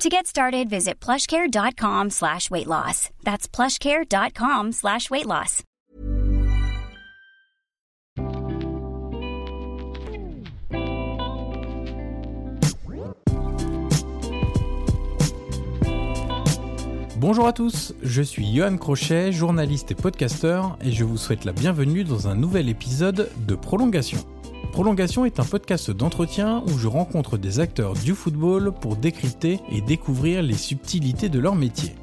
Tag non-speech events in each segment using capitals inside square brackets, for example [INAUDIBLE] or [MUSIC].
To get started, visit plushcare.com slash weight loss. That's plushcare.com slash weight loss. Bonjour à tous, je suis Johan Crochet, journaliste et podcasteur, et je vous souhaite la bienvenue dans un nouvel épisode de Prolongation. Prolongation est un podcast d'entretien où je rencontre des acteurs du football pour décrypter et découvrir les subtilités de leur métier.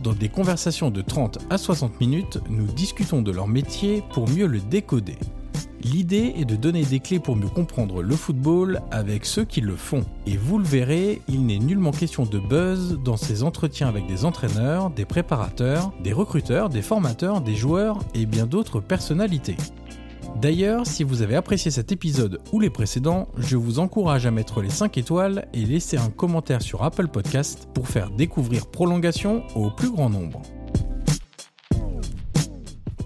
Dans des conversations de 30 à 60 minutes, nous discutons de leur métier pour mieux le décoder. L'idée est de donner des clés pour mieux comprendre le football avec ceux qui le font. Et vous le verrez, il n'est nullement question de buzz dans ces entretiens avec des entraîneurs, des préparateurs, des recruteurs, des formateurs, des joueurs et bien d'autres personnalités. D'ailleurs, si vous avez apprécié cet épisode ou les précédents, je vous encourage à mettre les 5 étoiles et laisser un commentaire sur Apple Podcast pour faire découvrir Prolongation au plus grand nombre.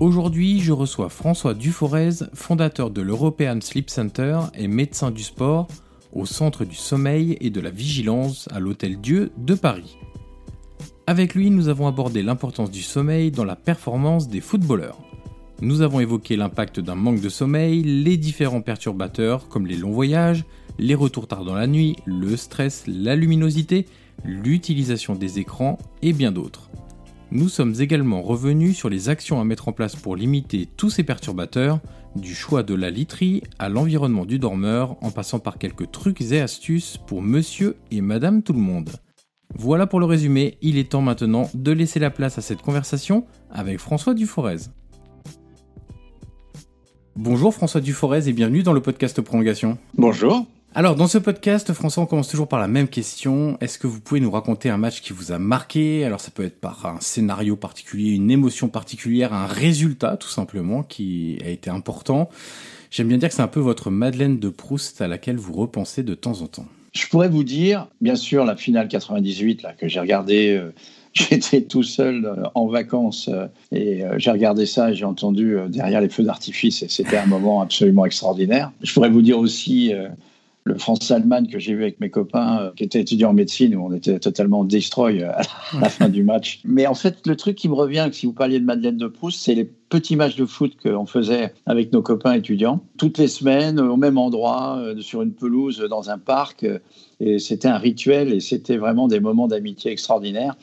Aujourd'hui, je reçois François Duforez, fondateur de l'European Sleep Center et médecin du sport au Centre du sommeil et de la vigilance à l'Hôtel Dieu de Paris. Avec lui, nous avons abordé l'importance du sommeil dans la performance des footballeurs. Nous avons évoqué l'impact d'un manque de sommeil, les différents perturbateurs comme les longs voyages, les retours tard dans la nuit, le stress, la luminosité, l'utilisation des écrans et bien d'autres. Nous sommes également revenus sur les actions à mettre en place pour limiter tous ces perturbateurs, du choix de la literie à l'environnement du dormeur, en passant par quelques trucs et astuces pour monsieur et madame tout le monde. Voilà pour le résumé, il est temps maintenant de laisser la place à cette conversation avec François Duforez. Bonjour François Duforez et bienvenue dans le podcast Prolongation. Bonjour. Alors dans ce podcast, François, on commence toujours par la même question. Est-ce que vous pouvez nous raconter un match qui vous a marqué? Alors ça peut être par un scénario particulier, une émotion particulière, un résultat tout simplement qui a été important. J'aime bien dire que c'est un peu votre Madeleine de Proust à laquelle vous repensez de temps en temps. Je pourrais vous dire, bien sûr, la finale 98 là, que j'ai regardée euh, [LAUGHS] J'étais tout seul euh, en vacances euh, et euh, j'ai regardé ça et j'ai entendu derrière les feux d'artifice et c'était un moment absolument extraordinaire. Je pourrais vous dire aussi le France-Allemagne que j'ai vu avec mes copains qui étaient étudiants en médecine où on était totalement destroy à la fin du match. Mais en fait, le truc qui me revient, si vous parliez de Madeleine de Proust, c'est les petits matchs de foot qu'on faisait avec nos copains étudiants, toutes les semaines, au même endroit, sur une pelouse, dans un parc. Et c'était un rituel et c'était vraiment des moments d'amitié extraordinaires.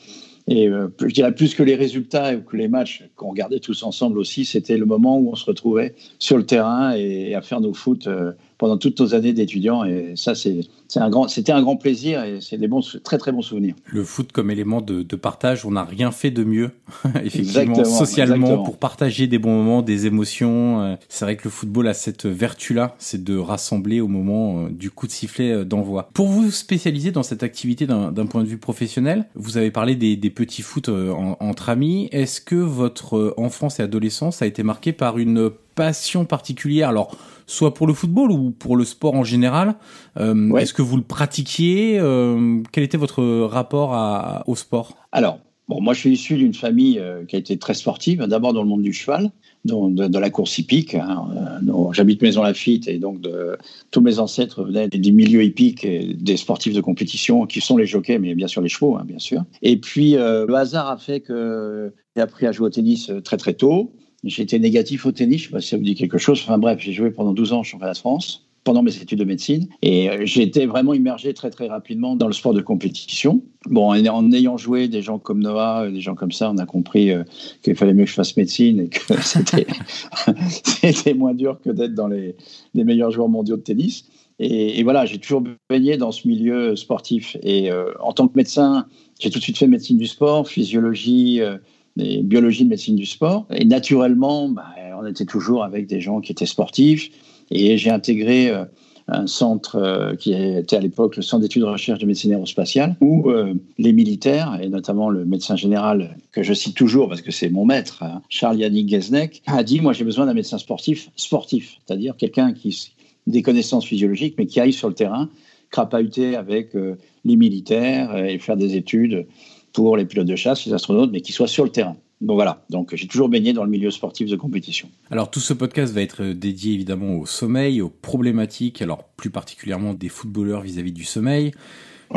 Et euh, je dirais plus que les résultats ou que les matchs qu'on regardait tous ensemble aussi, c'était le moment où on se retrouvait sur le terrain et, à faire nos foot euh, pendant toutes nos années d'étudiants. Et ça, un c'était un grand plaisir et c'est des bons, très très bons souvenirs. Le foot comme élément de, de partage, on n'a rien fait de mieux, [LAUGHS] effectivement, socialement, pour partager des bons moments, des émotions. Euh, c'est vrai que le football a cette vertu-là, c'est de rassembler au moment euh, du coup de sifflet euh, d'envoi. Pour vous spécialiser dans cette activité d'un point de vue professionnel, vous avez parlé des, des petits foot entre amis. Est-ce que votre enfance et adolescence a été marquée par une passion particulière? Alors, soit pour le football ou pour le sport en général. Euh, est-ce que vous le pratiquiez euh, Quel était votre rapport à, au sport? Alors, bon, moi je suis issu d'une famille euh, qui a été très sportive, d'abord dans le monde du cheval, dans, de, la course hippique. Hein. J'habite Maison Lafitte et donc de, tous mes ancêtres venaient des milieux hippiques et des sportifs de compétition qui sont les jockeys, mais bien sûr les chevaux, hein, bien sûr. Et puis le hasard a fait que j'ai appris à jouer au tennis très très tôt. J'étais négatif au tennis, je sais pas si ça vous dit quelque chose. Enfin bref, j'ai joué pendant 12 ans en championnat de France. pendant mes études de médecine. Et euh, j'ai été vraiment immergé très très rapidement dans le sport de compétition. Bon, en ayant joué des gens comme Noah, euh, des gens comme ça, on a compris euh, qu'il fallait mieux que je fasse médecine et que [LAUGHS] [LAUGHS] c'était moins dur que d'être dans les, meilleurs joueurs mondiaux de tennis. Et, voilà, j'ai toujours baigné dans ce milieu sportif. Et en tant que médecin, j'ai tout de suite fait médecine du sport, physiologie et biologie de médecine du sport. Et naturellement, bah, on était toujours avec des gens qui étaient sportifs. Et j'ai intégré euh, un centre euh, qui était à l'époque le Centre d'études de recherche de médecine aérospatiale, où euh, les militaires, et notamment le médecin général, que je cite toujours parce que c'est mon maître, hein, Charles Yannick Gesneck, a dit, moi j'ai besoin d'un médecin sportif, sportif, c'est-à-dire quelqu'un qui des connaissances physiologiques, mais qui aille sur le terrain, crapahuter avec les militaires et faire des études pour les pilotes de chasse, les astronautes, mais qui soit sur le terrain. Bon voilà, donc j'ai toujours baigné dans le milieu sportif de compétition. Alors tout ce podcast va être dédié évidemment au sommeil, aux problématiques, alors plus particulièrement des footballeurs vis-à-vis du sommeil,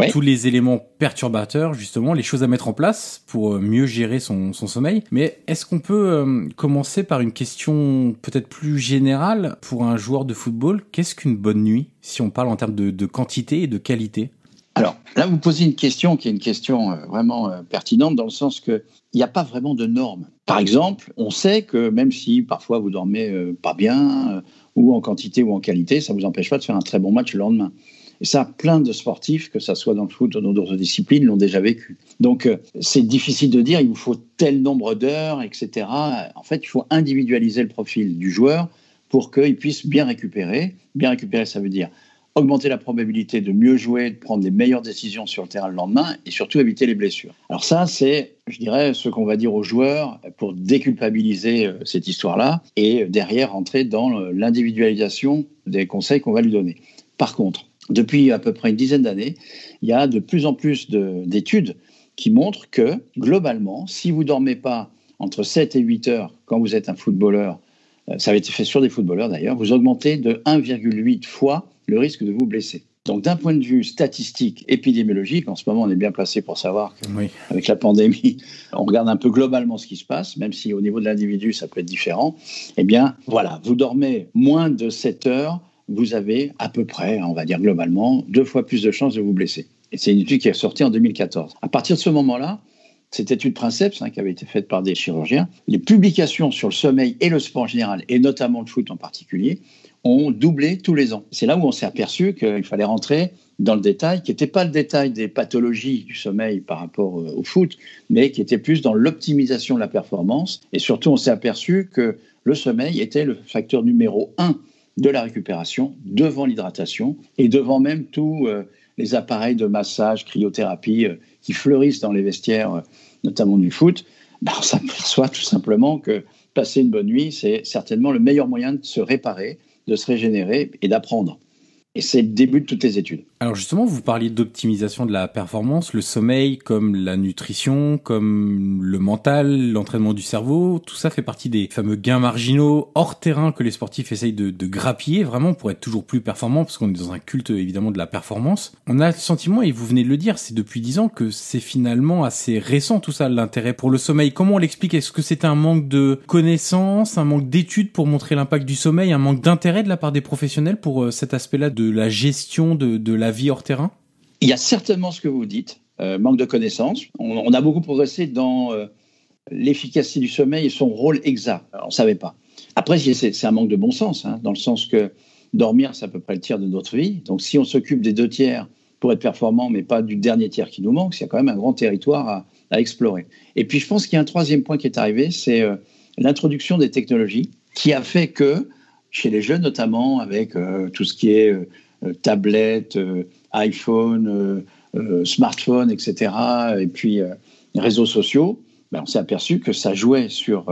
tous les éléments perturbateurs justement, les choses à mettre en place pour euh, mieux gérer son, sommeil. Mais est-ce qu'on peut euh, commencer par une question peut-être plus générale pour un joueur de football? Qu'est-ce qu'une bonne nuit si on parle en termes de quantité et de qualité? Alors là, vous posez une question qui est une question euh, vraiment euh, pertinente dans le sens qu'il n'y a pas vraiment de normes. Par exemple, on sait que même si parfois vous dormez euh, pas bien, ou en quantité ou en qualité, ça ne vous empêche pas de faire un très bon match le lendemain. Et ça, plein de sportifs, que ce soit dans le foot ou dans d'autres disciplines, l'ont déjà vécu. Donc, c'est difficile de dire, il vous faut tel nombre d'heures, etc. En fait, il faut individualiser le profil du joueur pour qu'il puisse bien récupérer. Bien récupérer, ça veut dire augmenter la probabilité de mieux jouer, de prendre les meilleures décisions sur le terrain le lendemain et surtout éviter les blessures. Alors ça, c'est, je dirais, ce qu'on va dire aux joueurs pour déculpabiliser euh, cette histoire-là et derrière entrer dans l'individualisation des conseils qu'on va lui donner. Par contre, depuis à peu près une dizaine d'années, il y a de plus en plus d'études qui montrent que globalement, si vous dormez pas entre 7 et 8 heures quand vous êtes un footballeur, euh, ça avait été fait sur des footballeurs d'ailleurs, vous augmentez de 1,8 fois le risque de vous blesser. Donc d'un point de vue statistique, épidémiologique, en ce moment on est bien placé pour savoir qu'avec la pandémie, [LAUGHS] on regarde un peu globalement ce qui se passe, même si au niveau de l'individu ça peut être différent. Eh bien voilà, vous dormez moins de 7 heures, vous avez à peu près, on va dire globalement, deux fois plus de chances de vous blesser. Et c'est une étude qui est sortie en 2014. À partir de ce moment-là, cette étude Princeps, hein, qui avait été faite par des chirurgiens, les publications sur le sommeil et le sport en général, et notamment le foot en particulier, ont doublé tous les ans. C'est là où on s'est aperçu qu'il fallait rentrer dans le détail, qui n'était pas le détail des pathologies du sommeil par rapport euh, au foot, mais qui était plus dans l'optimisation de la performance. Et surtout, on s'est aperçu que le sommeil était le facteur numéro un de la récupération, devant l'hydratation et devant même tous euh, les appareils de massage, cryothérapie euh, qui fleurissent dans les vestiaires, notamment du foot. Ben, on s'aperçoit tout simplement que passer une bonne nuit, c'est certainement le meilleur moyen de se réparer, de se régénérer et d'apprendre. Et c'est le début de toutes les études. Alors justement, vous parliez d'optimisation de la performance, le sommeil comme la nutrition, comme le mental, l'entraînement du cerveau, tout ça fait partie des fameux gains marginaux hors terrain que les sportifs essayent de, grappiller vraiment pour être toujours plus performants parce qu'on est dans un culte évidemment de la performance. On a le sentiment, et vous venez de le dire, c'est depuis dix ans que c'est finalement assez récent tout ça, l'intérêt pour le sommeil. Comment on l'explique? Est-ce que c'est un manque de connaissances, un manque d'études pour montrer l'impact du sommeil, un manque d'intérêt de la part des professionnels pour euh, cet aspect-là de la gestion de, de la vie hors terrain? Il y a certainement ce que vous dites, euh, manque de connaissances. On, a beaucoup progressé dans euh, l'efficacité du sommeil et son rôle exact. on ne savait pas. Après, c'est un manque de bon sens, hein, dans le sens que dormir, c'est à peu près le tiers de notre vie. Donc si on s'occupe des deux tiers pour être performant, mais pas du dernier tiers qui nous manque, il y a quand même un grand territoire à, explorer. Et puis je pense qu'il y a un troisième point qui est arrivé, c'est euh, l'introduction des technologies, qui a fait que, chez les jeunes notamment, avec tout ce qui est tablettes, euh, iPhone, euh, smartphone, etc., et puis réseaux sociaux, ben, on s'est aperçu que ça jouait sur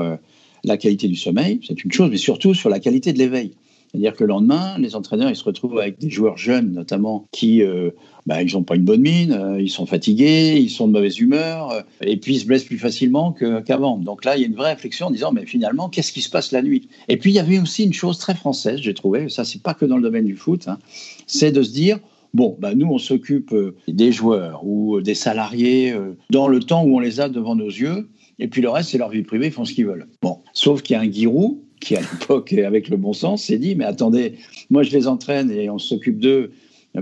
la qualité du sommeil, c'est une chose, mais surtout sur la qualité de l'éveil. C'est-à-dire que le lendemain, les entraîneurs, ils se retrouvent avec des joueurs jeunes, notamment, qui, euh, bah, ils n'ont pas une bonne mine, euh, ils sont fatigués, ils sont de mauvaise humeur, euh, et puis ils se blessent plus facilement qu'avant. Donc là, il y a une vraie réflexion en disant, mais finalement, qu'est-ce qui se passe la nuit? Et puis, il y avait aussi une chose très française, j'ai trouvé, ça, c'est pas que dans le domaine du foot, hein, c'est de se dire, Bon, bah nous, on s'occupe des joueurs ou des salariés dans le temps où on les a devant nos yeux, et puis le reste, c'est leur vie privée, ils font ce qu'ils veulent. Bon, sauf qu'il y a un guirou qui à l'époque, avec le bon sens, s'est dit, mais attendez, moi je les entraîne et on s'occupe d'eux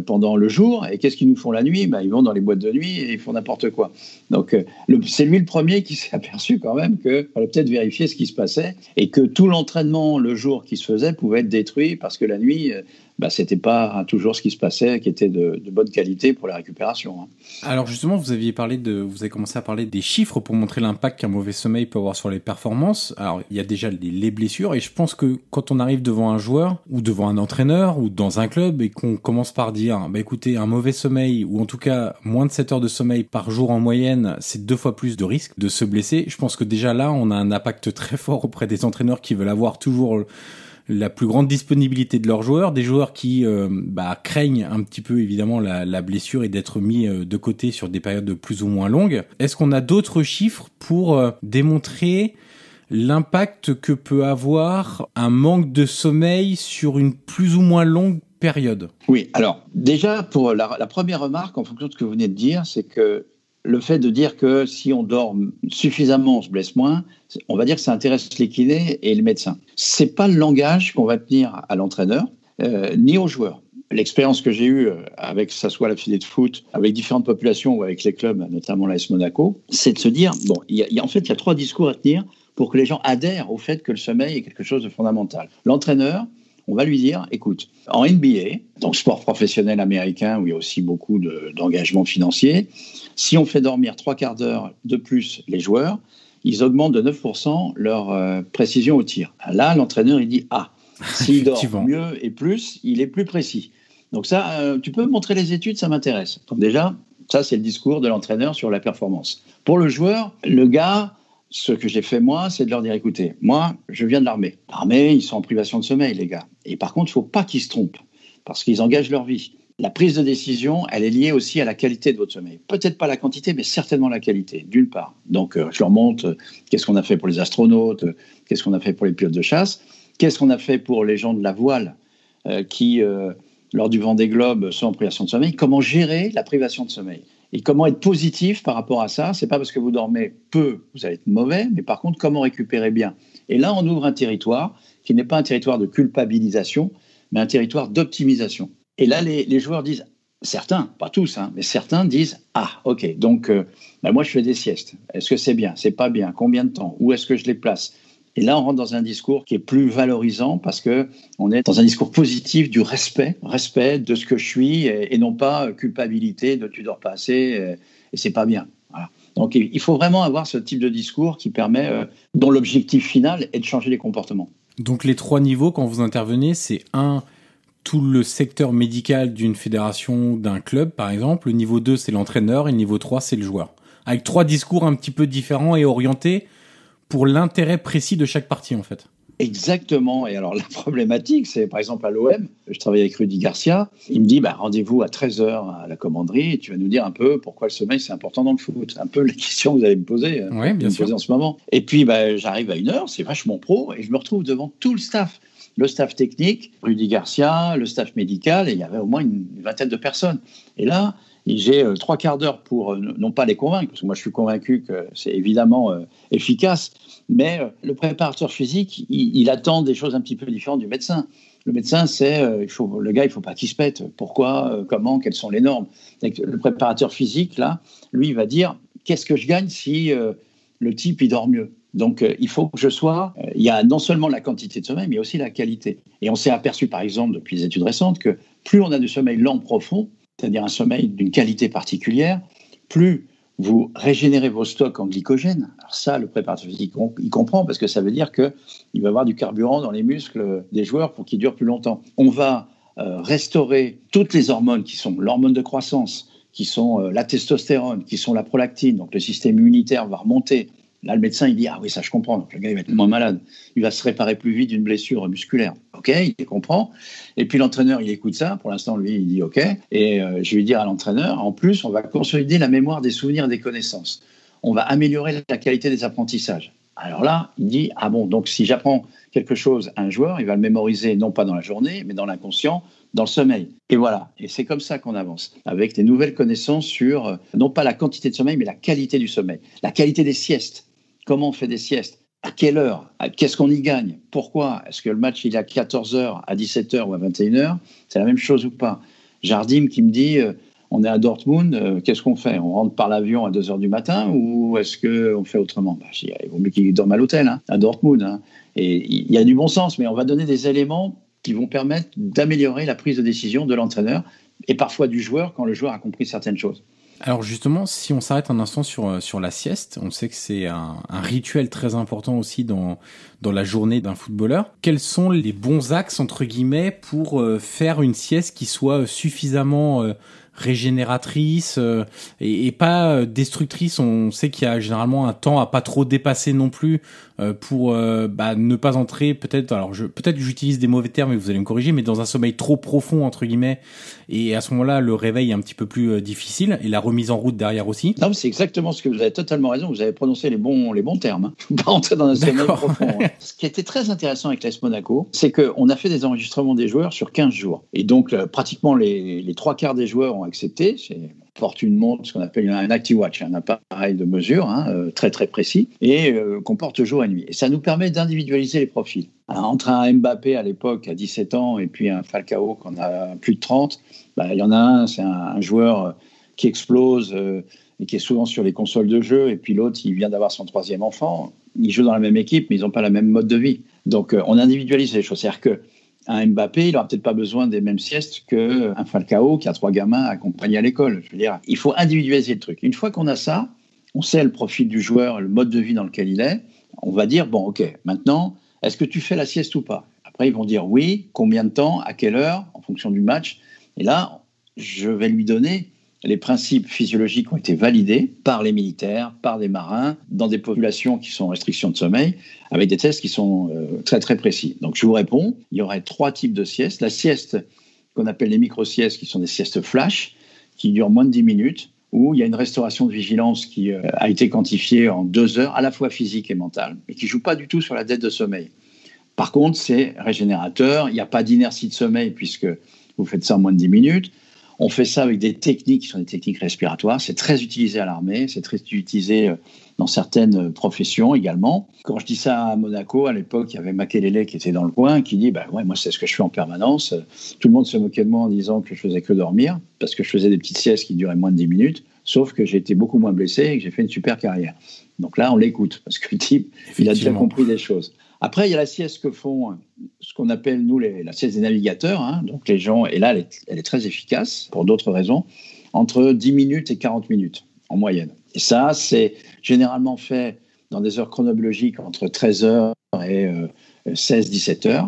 pendant le jour. Et qu'est-ce qu'ils nous font la nuit? Ben, Ils vont dans les boîtes de nuit et ils font n'importe quoi. Donc, euh, c'est lui le premier qui s'est [LAUGHS] aperçu quand même qu'il fallait peut-être vérifier ce qui se passait et que tout l'entraînement le jour qui se faisait pouvait être détruit parce que la nuit, bah, c'était pas toujours ce qui se passait qui était de, bonne qualité pour la récupération. Hein. Alors justement, vous aviez parlé de, vous avez commencé à parler des chiffres pour montrer l'impact qu'un mauvais sommeil peut avoir sur les performances. Alors il y a déjà les, les, blessures et je pense que quand on arrive devant un joueur ou devant un entraîneur ou dans un club et qu'on commence par dire, bah écoutez, un mauvais sommeil ou en tout cas moins de 7 heures de sommeil par jour en moyenne, c'est deux fois plus de risques de se blesser. Je pense que déjà là, on a un impact très fort auprès des entraîneurs qui veulent avoir toujours la plus grande disponibilité de leurs joueurs, des joueurs qui euh, bah, craignent un petit peu évidemment la, blessure et d'être mis euh, de côté sur des périodes de plus ou moins longues. Est-ce qu'on a d'autres chiffres pour euh, démontrer l'impact que peut avoir un manque de sommeil sur une plus ou moins longue période? Oui, alors déjà pour la première remarque en fonction de ce que vous venez de dire, c'est que le fait de dire que si on dort suffisamment, on se blesse moins, on va dire que ça intéresse les kinés et les médecins. C'est pas le langage qu'on va tenir à l'entraîneur euh, ni aux joueurs. L'expérience que j'ai eue euh, avec, ça soit la filée de foot, avec différentes populations ou avec les clubs, notamment l'AS Monaco, c'est de se dire, bon, en fait, il y a trois discours à tenir pour que les gens adhèrent au fait que le sommeil est quelque chose de fondamental. L'entraîneur, on va lui dire, écoute, en NBA, donc sport professionnel américain où il y a aussi beaucoup d'engagement financier, si on fait dormir trois quarts d'heure de plus les joueurs, ils augmentent de 9% leur euh, précision au tir. Là, l'entraîneur, il dit, ah, [LAUGHS] s'il dort mieux et plus, il est plus précis. Donc ça, euh, tu peux montrer les études, ça m'intéresse. Donc déjà, ça, c'est le discours de l'entraîneur sur la performance. Pour le joueur, le gars, ce que j'ai fait moi, c'est de leur dire écoutez, moi, je viens de l'armée. L'armée, ils sont en privation de sommeil, les gars. Et par contre, il ne faut pas qu'ils se trompent, parce qu'ils engagent leur vie. La prise de décision, elle est liée aussi à la qualité de votre sommeil. Peut-être pas la quantité, mais certainement la qualité, d'une part. Donc, euh, je leur montre euh, qu'est-ce qu'on a fait pour les astronautes, euh, qu'est-ce qu'on a fait pour les pilotes de chasse, qu'est-ce qu'on a fait pour les gens de la voile qui, lors du vent des globes, sont en privation de sommeil, comment gérer la privation de sommeil. Et comment être positif par rapport à ça? C'est pas parce que vous dormez peu, vous allez être mauvais, mais par contre, comment récupérer bien? Et là, on ouvre un territoire qui n'est pas un territoire de culpabilisation, mais un territoire d'optimisation. Et là, les, joueurs disent, certains, pas tous, hein, mais certains disent Ah, ok, donc euh, bah, moi je fais des siestes. Est-ce que c'est bien? C'est pas bien? Combien de temps? Où est-ce que je les place et là, on rentre dans un discours qui est plus valorisant parce que on est dans un discours positif du respect, respect de ce que je suis et, non pas culpabilité de tu dors pas assez et, et c'est pas bien. Donc, il faut vraiment avoir ce type de discours qui permet, euh, dont l'objectif final est de changer les comportements. Donc, les trois niveaux quand vous intervenez, c'est un tout le secteur médical d'une fédération, d'un club, par exemple. Le niveau 2, c'est l'entraîneur et le niveau 3, c'est le joueur. Avec trois discours un petit peu différents et orientés pour l'intérêt précis de chaque partie, en fait. Exactement. Et alors, la problématique, c'est par exemple à l'OM, je travaille avec Rudy Garcia, il me dit bah, rendez-vous à 13h à la commanderie et tu vas nous dire un peu pourquoi le sommeil c'est important dans le foot. Un peu les [LAUGHS] questions que vous allez me poser, euh, oui, bien sûr. en ce moment. Et puis, bah, j'arrive à une heure, c'est vachement pro, et je me retrouve devant tout le staff. Le staff technique, Rudy Garcia, le staff médical, et il y avait au moins une vingtaine de personnes. Et là, j'ai euh, trois quarts d'heure pour euh, non pas les convaincre, parce que moi je suis convaincu que c'est évidemment euh, efficace, mais le préparateur physique, il, attend des choses un petit peu différentes du médecin. Le médecin, c'est le gars, il faut pas qu'il se pète. Pourquoi, comment, quelles sont les normes? Le préparateur physique, là, lui, il va dire qu'est-ce que je gagne si le type il dort mieux? Donc, il faut que je sois. il y a non seulement la quantité de sommeil, mais aussi la qualité. Et on s'est aperçu, par exemple, depuis les études récentes, que plus on a de sommeil lent profond, c'est-à-dire un sommeil d'une qualité particulière, plus vous régénérez vos stocks en glycogène. Alors ça, le préparateur physique, il comprend parce que ça veut dire qu'il va avoir du carburant dans les muscles des joueurs pour qu'ils durent plus longtemps. On va euh, restaurer toutes les hormones qui sont l'hormone de croissance, qui sont euh, la testostérone, qui sont la prolactine, donc le système immunitaire va remonter, Là, le médecin, il dit Ah oui, ça je comprends. Donc, le gars, il va être moins malade. Il va se réparer plus vite d'une blessure musculaire. OK, il comprend. Et puis l'entraîneur, il écoute ça. Pour l'instant, lui, il dit OK. Et euh, je vais dire à l'entraîneur En plus, on va consolider la mémoire des souvenirs et des connaissances. On va améliorer la qualité des apprentissages. Alors là, il dit Ah bon, donc si j'apprends quelque chose à un joueur, il va le mémoriser non pas dans la journée, mais dans l'inconscient, dans le sommeil. Et voilà. Et c'est comme ça qu'on avance, avec des nouvelles connaissances sur euh, non pas la quantité de sommeil, mais la qualité du sommeil, la qualité des siestes comment on fait des siestes? À quelle heure? Qu'est-ce qu'on y gagne? Pourquoi? Est-ce que le match il est à 14h, à 17h ou à 21h C'est la même chose ou pas? Jardim qui me dit euh, on est à Dortmund, euh, qu'est-ce qu'on fait? On rentre par l'avion à 2h du matin ou est-ce qu'on fait autrement? Bah, Il vaut mieux qu'il dorme à l'hôtel, hein, à Dortmund. Hein. Et il y a du bon sens, mais on va donner des éléments qui vont permettre d'améliorer la prise de décision de l'entraîneur et parfois du joueur quand le joueur a compris certaines choses. Alors justement, si on s'arrête un instant sur, euh, sur la sieste, on sait que c'est un, un, rituel très important aussi dans, dans la journée d'un footballeur. Quels sont les bons axes, entre guillemets, pour euh, faire une sieste qui soit suffisamment euh, régénératrice et, et, pas destructrice? On sait qu'il y a généralement un temps à pas trop dépasser non plus euh, pour euh, bah, ne pas entrer peut-être alors je peut-être j'utilise des mauvais termes et vous allez me corriger mais dans un sommeil trop profond entre guillemets et à ce moment-là le réveil est un petit peu plus euh, difficile et la remise en route derrière aussi. Non, c'est exactement ce que vous avez totalement raison, vous avez prononcé les bons les bons termes. Hein. Pas entrer dans un sommeil profond. Hein. Ce qui était très intéressant avec l'AS Monaco, c'est qu'on a fait des enregistrements des joueurs sur 15 jours et donc pratiquement les, les trois quarts des joueurs ont accepté, c'est porte une montre, ce qu'on appelle un ActiWatch, un appareil de mesure hein, euh, très très précis, et euh, qu'on porte jour et nuit. Et ça nous permet d'individualiser les profils. entre un Mbappé à l'époque à 17 ans et puis un Falcao qu'on a plus de 30, bah, il y en a un, c'est un, joueur euh, qui explose et qui est souvent sur les consoles de jeu, et puis l'autre, il vient d'avoir son troisième enfant. Ils jouent dans la même équipe, mais ils n'ont pas la même mode de vie. Donc on individualise les choses. C'est-à-dire que un Mbappé, il n'aura peut-être pas besoin des mêmes siestes qu'un Falcao qui a trois gamins accompagnés à l'école. Je veux dire, il faut individualiser le truc. Une fois qu'on a ça, on sait le profil du joueur, le mode de vie dans lequel il est. On va dire, bon, OK, maintenant, est-ce que tu fais la sieste ou pas? Après, ils vont dire oui, combien de temps, à quelle heure, en fonction du match. Et là, je vais lui donner les principes physiologiques ont été validés par les militaires, par des marins, dans des populations qui sont en restriction de sommeil, avec des tests qui sont euh, très très précis. Donc je vous réponds, il y aurait trois types de siestes. La sieste qu'on appelle les micro-siestes, qui sont des siestes flash, qui durent moins de 10 minutes, où il y a une restauration de vigilance qui euh, a été quantifiée en deux heures, à la fois physique et mentale, et qui joue pas du tout sur la dette de sommeil. Par contre, c'est régénérateur, il n'y a pas d'inertie de sommeil puisque vous faites ça en moins de 10 minutes. On fait ça avec des techniques qui sont des techniques respiratoires. C'est très utilisé à l'armée, c'est très utilisé euh, dans certaines professions également. Quand je dis ça à Monaco, à l'époque, il y avait Makelele qui était dans le coin, qui dit bah ouais, moi c'est ce que je fais en permanence. Tout le monde se moquait de moi en disant que je faisais que dormir parce que je faisais des petites siestes qui duraient moins de 10 minutes. Sauf que j'ai été beaucoup moins blessé et que j'ai fait une super carrière. Donc là, on l'écoute parce que le type, il a déjà compris des choses. Après, il y a la sieste que font ce qu'on appelle, nous, la sieste des navigateurs. Hein. donc les gens, et là, elle est, très efficace pour d'autres raisons, entre 10 minutes et 40 minutes en moyenne. Et ça, c'est généralement fait dans des heures chronologiques entre 13h et 16-17h. Euh,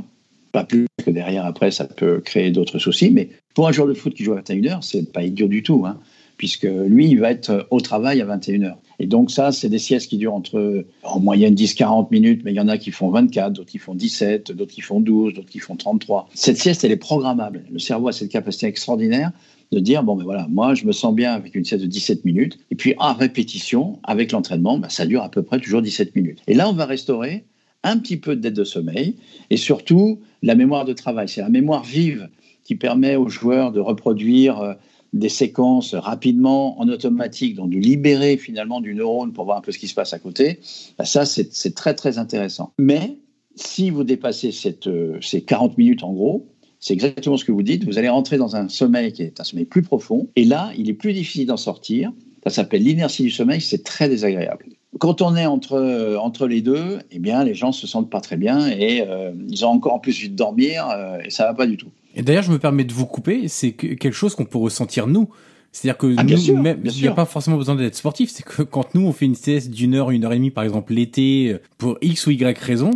pas plus que derrière, après, ça peut créer d'autres soucis. Mais pour un joueur de foot qui joue à 21h, c'est pas idiot du tout. Hein puisque lui, il va être au travail à 21h. Et donc ça, c'est des siestes qui durent entre en moyenne 10-40 minutes, mais il y en a qui font 24, d'autres qui font 17, d'autres qui font 12, d'autres qui font 33. Cette sieste, elle est programmable. Le cerveau a cette capacité extraordinaire de dire, bon, ben voilà, moi, je me sens bien avec une sieste de 17 minutes, et puis en répétition, avec l'entraînement, ben, ça dure à peu près toujours 17 minutes. Et là, on va restaurer un petit peu de dette de sommeil, et surtout la mémoire de travail. C'est la mémoire vive qui permet aux joueurs de reproduire euh, des séquences rapidement en automatique, donc de libérer finalement du neurone pour voir un peu ce qui se passe à côté, bah, ça c'est très très intéressant. Mais si vous dépassez euh, ces 40 minutes en gros, c'est exactement ce que vous dites, vous allez rentrer dans un sommeil qui est un sommeil plus profond, et là il est plus difficile d'en sortir, ça s'appelle l'inertie du sommeil, c'est très désagréable. Quand on est entre, euh, entre les deux, eh bien, les gens se sentent pas très bien et euh, ils ont encore en plus envie de dormir et ça va pas du tout. Et d'ailleurs, je me permets de vous couper, c'est quelque chose qu'on peut ressentir nous. C'est-à-dire que ah, nous, même, il n'y a pas forcément besoin d'être sportif. C'est que quand nous, on fait une CS d'une heure, une heure et demie, par exemple, l'été, pour X ou Y raison,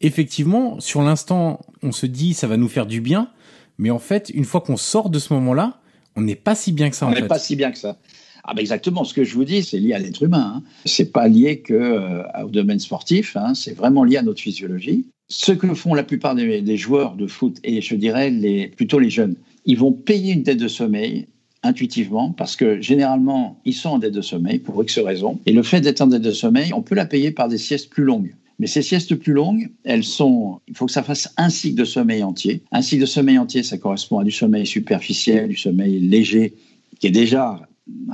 effectivement, sur l'instant, on se dit, ça va nous faire du bien. Mais en fait, une fois qu'on sort de ce moment-là, on n'est pas si bien que ça, on n'est pas si bien que ça. Ah ben exactement, ce que je vous dis, c'est lié à l'être humain. Hein. C'est pas lié que euh, au domaine sportif. Hein. C'est vraiment lié à notre physiologie ce que font la plupart des, joueurs de foot, et je dirais plutôt les jeunes, ils vont payer une dette de sommeil intuitivement parce que généralement, ils sont en dette de sommeil pour X raisons. Et le fait d'être en dette de sommeil, on peut la payer par des siestes plus longues. Mais ces siestes plus longues, elles sont, il faut que ça fasse un cycle de sommeil entier. Un cycle de sommeil entier, ça correspond à du sommeil superficiel, du sommeil léger, qui est déjà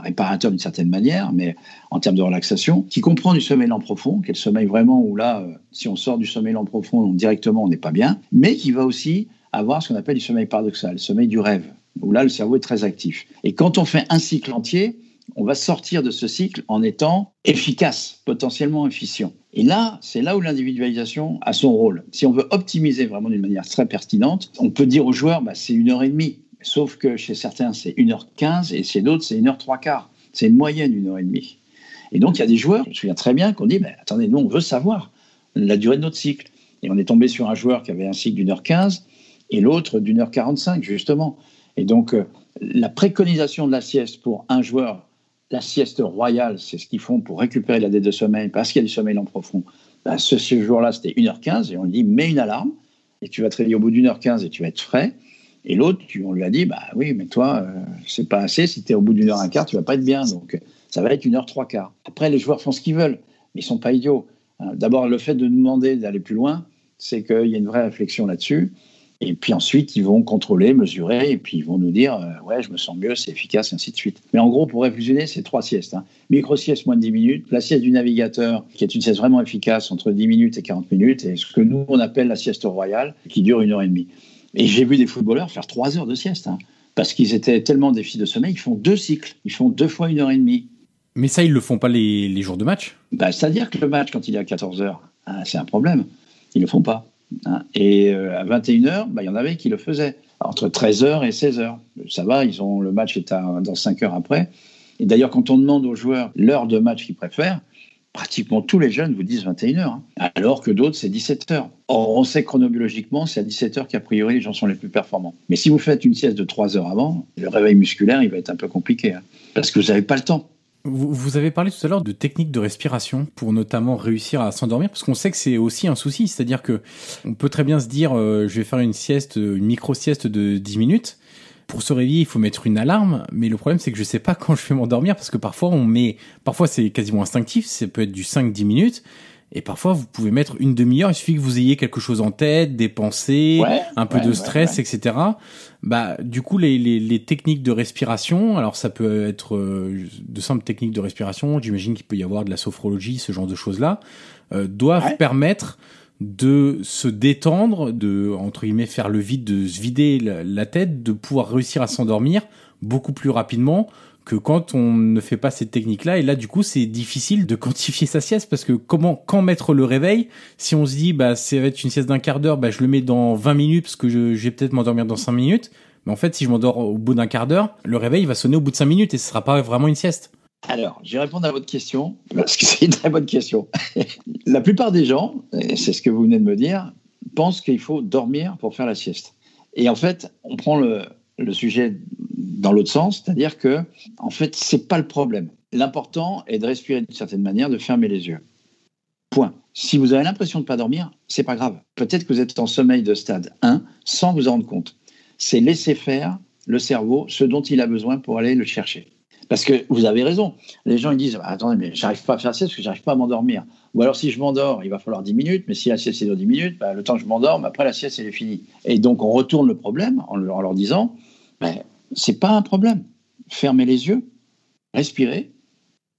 réparateur d'une certaine manière, mais en termes de relaxation, qui comprend du sommeil lent profond, qui est le sommeil vraiment où là, euh, si on sort du sommeil lent profond, directement, on n'est pas bien, mais qui va aussi avoir ce qu'on appelle du sommeil paradoxal, le sommeil du rêve, où là, le cerveau est très actif. Et quand on fait un cycle entier, on va sortir de ce cycle en étant efficace, potentiellement efficient. Et là, c'est là où l'individualisation a son rôle. Si on veut optimiser vraiment d'une manière très pertinente, on peut dire aux joueurs, bah, c'est une heure et demie. Sauf que chez certains, c'est 1h15 et chez d'autres, c'est 1h 3 quarts. C'est une moyenne, une heure et demie. Et donc, il y a des joueurs, je me souviens très bien, qu'on dit, mais attendez, nous, on veut savoir la durée de notre cycle. Et on est tombé sur un joueur qui avait un cycle d'une heure 15 et l'autre d'une heure 45, justement. Et donc, euh, la préconisation de la sieste pour un joueur, la sieste royale, c'est ce qu'ils font pour récupérer la dette de sommeil parce qu'il y a du sommeil en profond. Ben, ce, ce jour-là, c'était 1h15 et on lui dit, mets une alarme et tu vas te réveiller au bout d'une heure 15 et tu vas être frais. Et l'autre, on lui a dit, bah oui, mais toi, euh, c'est pas assez. Si tu es au bout d'une heure un quart, tu vas pas être bien. Donc, ça va être une heure trois quarts. Après, les joueurs font ce qu'ils veulent, mais ils sont pas idiots. Hein, d'abord, le fait de demander d'aller plus loin, c'est qu'il y a une vraie réflexion là-dessus. Et puis ensuite, ils vont contrôler, mesurer, et puis ils vont nous dire, euh, ouais, je me sens mieux, c'est efficace, et ainsi de suite. Mais en gros, pour réfusionner, c'est trois siestes. Hein. Micro-sieste, moins de 10 minutes. La sieste du navigateur, qui est une sieste vraiment efficace, entre 10 minutes et 40 minutes. Et ce que nous, on appelle la sieste royale, qui dure une heure et demie. Et j'ai vu des footballeurs faire trois heures de sieste, hein, parce qu'ils étaient tellement défis de sommeil, ils font deux cycles, ils font deux fois une heure et demie. Mais ça, ils le font pas les, jours de match? Bah, C'est-à-dire que le match, quand il est à 14 heures, hein, c'est un problème. Ils le font pas. Hein. Et euh, à 21 heures, bah, il y en avait qui le faisaient. Entre 13 heures et 16 heures. Ça va, ils ont, le match est à, dans 5 heures après. Et d'ailleurs, quand on demande aux joueurs l'heure de match qu'ils préfèrent, pratiquement tous les jeunes vous disent 21 heures, hein. alors que d'autres, c'est 17 heures. Or, on sait chronobiologiquement, c'est à 17 heures qu'a priori les gens sont les plus performants. Mais si vous faites une sieste de 3 heures avant, le réveil musculaire, il va être un peu compliqué, hein. parce que vous n'avez pas le temps. Vous, avez parlé tout à l'heure de techniques de respiration pour notamment réussir à s'endormir, parce qu'on sait que c'est aussi un souci, c'est-à-dire que on peut très bien se dire, euh, je vais faire une sieste, une micro-sieste de 10 minutes, pour se réveiller, il faut mettre une alarme, mais le problème c'est que je sais pas [LAUGHS] quand je vais m'endormir parce que parfois on met, parfois c'est quasiment instinctif, ça peut être du 5-10 minutes, et parfois vous pouvez mettre une demi-heure, il suffit que vous ayez quelque chose en tête, des pensées, un peu de stress, etc. Bah, du coup, les, les, les, techniques de respiration, alors ça peut être euh, de simples techniques de respiration, j'imagine qu'il peut y avoir de la sophrologie, ce genre de choses-là, euh, doivent permettre de se détendre, de entre guillemets faire le vide, de se vider la, tête, de pouvoir réussir à s'endormir beaucoup plus rapidement que quand on ne fait pas cette technique-là. Et là, du coup, c'est difficile de [LAUGHS] quantifier sa sieste parce que comment, quand mettre le réveil? Si on se dit, bah, ça va être une sieste d'un quart d'heure, bah, je le mets dans 20 minutes parce que je, vais peut-être m'endormir dans 5 minutes. Mais en fait, si je m'endors au bout d'un quart d'heure, le réveil va sonner au bout de 5 minutes et ce sera pas vraiment une sieste. Alors, je vais répondre à votre question, parce que [LAUGHS] c'est une très bonne question. [LAUGHS] la plupart des gens, et c'est ce que vous venez de me dire, pensent qu'il faut dormir pour faire la sieste. Et en fait, on prend le, le sujet dans l'autre sens, c'est-à-dire que, en fait, c'est pas le problème. L'important est de respirer d'une certaine manière, de fermer les yeux. Point. Si vous avez l'impression de ne pas dormir, c'est pas grave. Peut-être que vous êtes en sommeil de stade 1 sans vous en rendre compte. C'est laisser faire le cerveau ce dont il a besoin pour aller le chercher. Parce que vous avez raison. Les gens ils disent bah, Attendez, mais j'arrive pas à faire ça parce que j'arrive pas à m'endormir. Ou alors, si je m'endors, il va falloir 10 minutes, mais si la sieste est de 10 minutes, bah, le temps que je m'endorme, après la sieste, elle est finie. Et donc, on retourne le problème en leur, disant ben, C'est pas un problème. Fermez les yeux, respirez,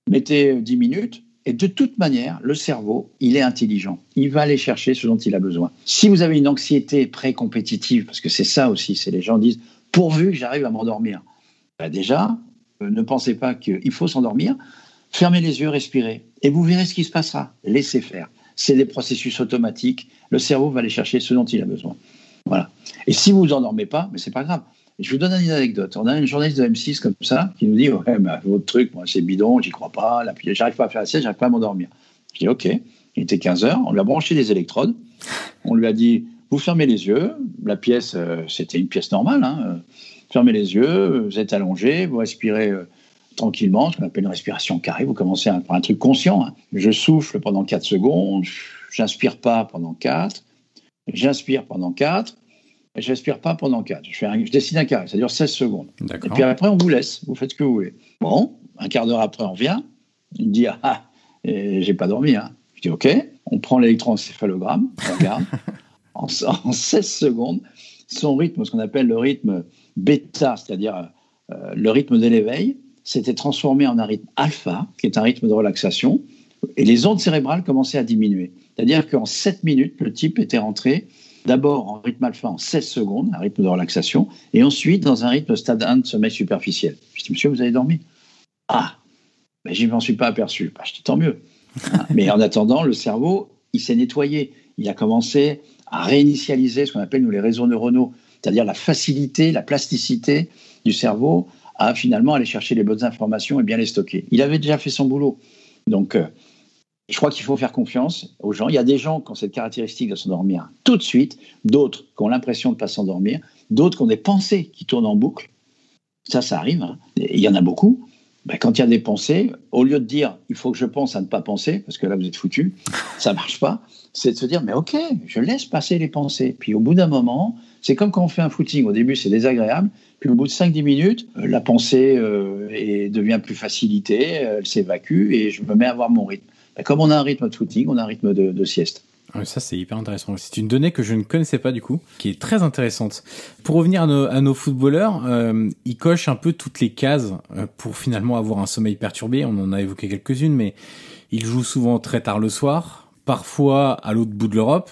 mettez 10 minutes, et de toute manière, le cerveau, il est intelligent. Il va aller chercher ce dont il a besoin. Si vous avez une anxiété pré-compétitive, parce que c'est ça aussi, c'est les gens disent pourvu que j'arrive à m'endormir. Ben déjà, ne pensez pas qu'il faut s'endormir. Fermez les yeux, respirez, et vous verrez ce qui se passera. Laissez faire. C'est des processus automatiques. Le cerveau va aller chercher ce dont il a besoin. Voilà. Et si vous vous endormez pas, mais c'est pas grave. Je vous donne une anecdote. On a une journaliste de M6 comme ça qui nous dit Ouais, bah, votre truc, moi, c'est bidon, j'y crois pas, j'arrive pas à faire la sieste, j'arrive pas à m'endormir. Je dis Ok. Il était 15 heures, on lui a branché des électrodes. On lui a dit Vous fermez les yeux. La pièce, euh, c'était une pièce normale. Hein, fermez les yeux, vous êtes allongé, vous respirez euh, tranquillement, ce qu'on appelle une respiration carrée. Vous commencez par un truc conscient. Hein. Je souffle pendant 4 secondes, j'inspire pas pendant 4, j'inspire pendant 4, et je n'inspire pas pendant 4. Je, fais un, je décide un carré, ça dure 16 secondes. Et puis après, on vous laisse, vous faites ce que vous voulez. Bon, un quart d'heure après, on vient, il dit Ah, ah j'ai pas dormi. Hein. Je dis Ok, on prend l'électroencéphalogramme, on regarde. [LAUGHS] en, en 16 secondes, son rythme, ce qu'on appelle le rythme bêta, c'est-à-dire euh, le rythme de l'éveil, s'était transformé en un rythme alpha, qui est un rythme de relaxation, et les ondes cérébrales commençaient à diminuer. C'est-à-dire qu'en 7 minutes, le type était rentré d'abord en rythme alpha en 16 secondes, un rythme de relaxation, et ensuite dans un rythme stade 1 de sommeil superficiel. Je dis, monsieur, vous avez dormi? Ah, ben, je m'en suis pas aperçu. Ben, je dis, tant mieux. [LAUGHS] Mais en attendant, le cerveau, il s'est nettoyé. Il a commencé à réinitialiser ce qu'on appelle nous les réseaux neuronaux, c'est-à-dire la facilité, la plasticité du cerveau à finalement aller chercher les bonnes informations et bien les stocker. Il avait déjà fait son boulot. Donc, euh, je crois qu'il faut faire confiance aux gens. Il y a des gens qui ont cette caractéristique de s'endormir tout de suite, d'autres qui ont l'impression de ne pas s'endormir, d'autres qui ont des pensées qui tournent en boucle. Ça, ça arrive. Hein. Il y en a beaucoup. Ben, quand il y a des pensées, au lieu de dire il faut que je pense à ne pas penser, parce que là vous êtes foutu, ça ne marche pas, c'est de se dire mais ok, je laisse passer les pensées. Puis au bout d'un moment, c'est comme quand on fait un footing. Au début, c'est désagréable. Puis au bout de 5-10 minutes, euh, la pensée euh, devient plus facilitée, elle s'évacue et je me mets à avoir mon rythme. Ben, comme on a un rythme de footing, on a un rythme de, sieste. Ça, c'est hyper intéressant. C'est une donnée que je ne connaissais pas du coup, qui est très intéressante. Pour revenir à nos, footballeurs, euh, ils cochent un peu toutes les cases euh, pour finalement avoir un sommeil perturbé. On en a évoqué quelques-unes, mais ils jouent souvent très tard le soir, parfois à l'autre bout de l'Europe.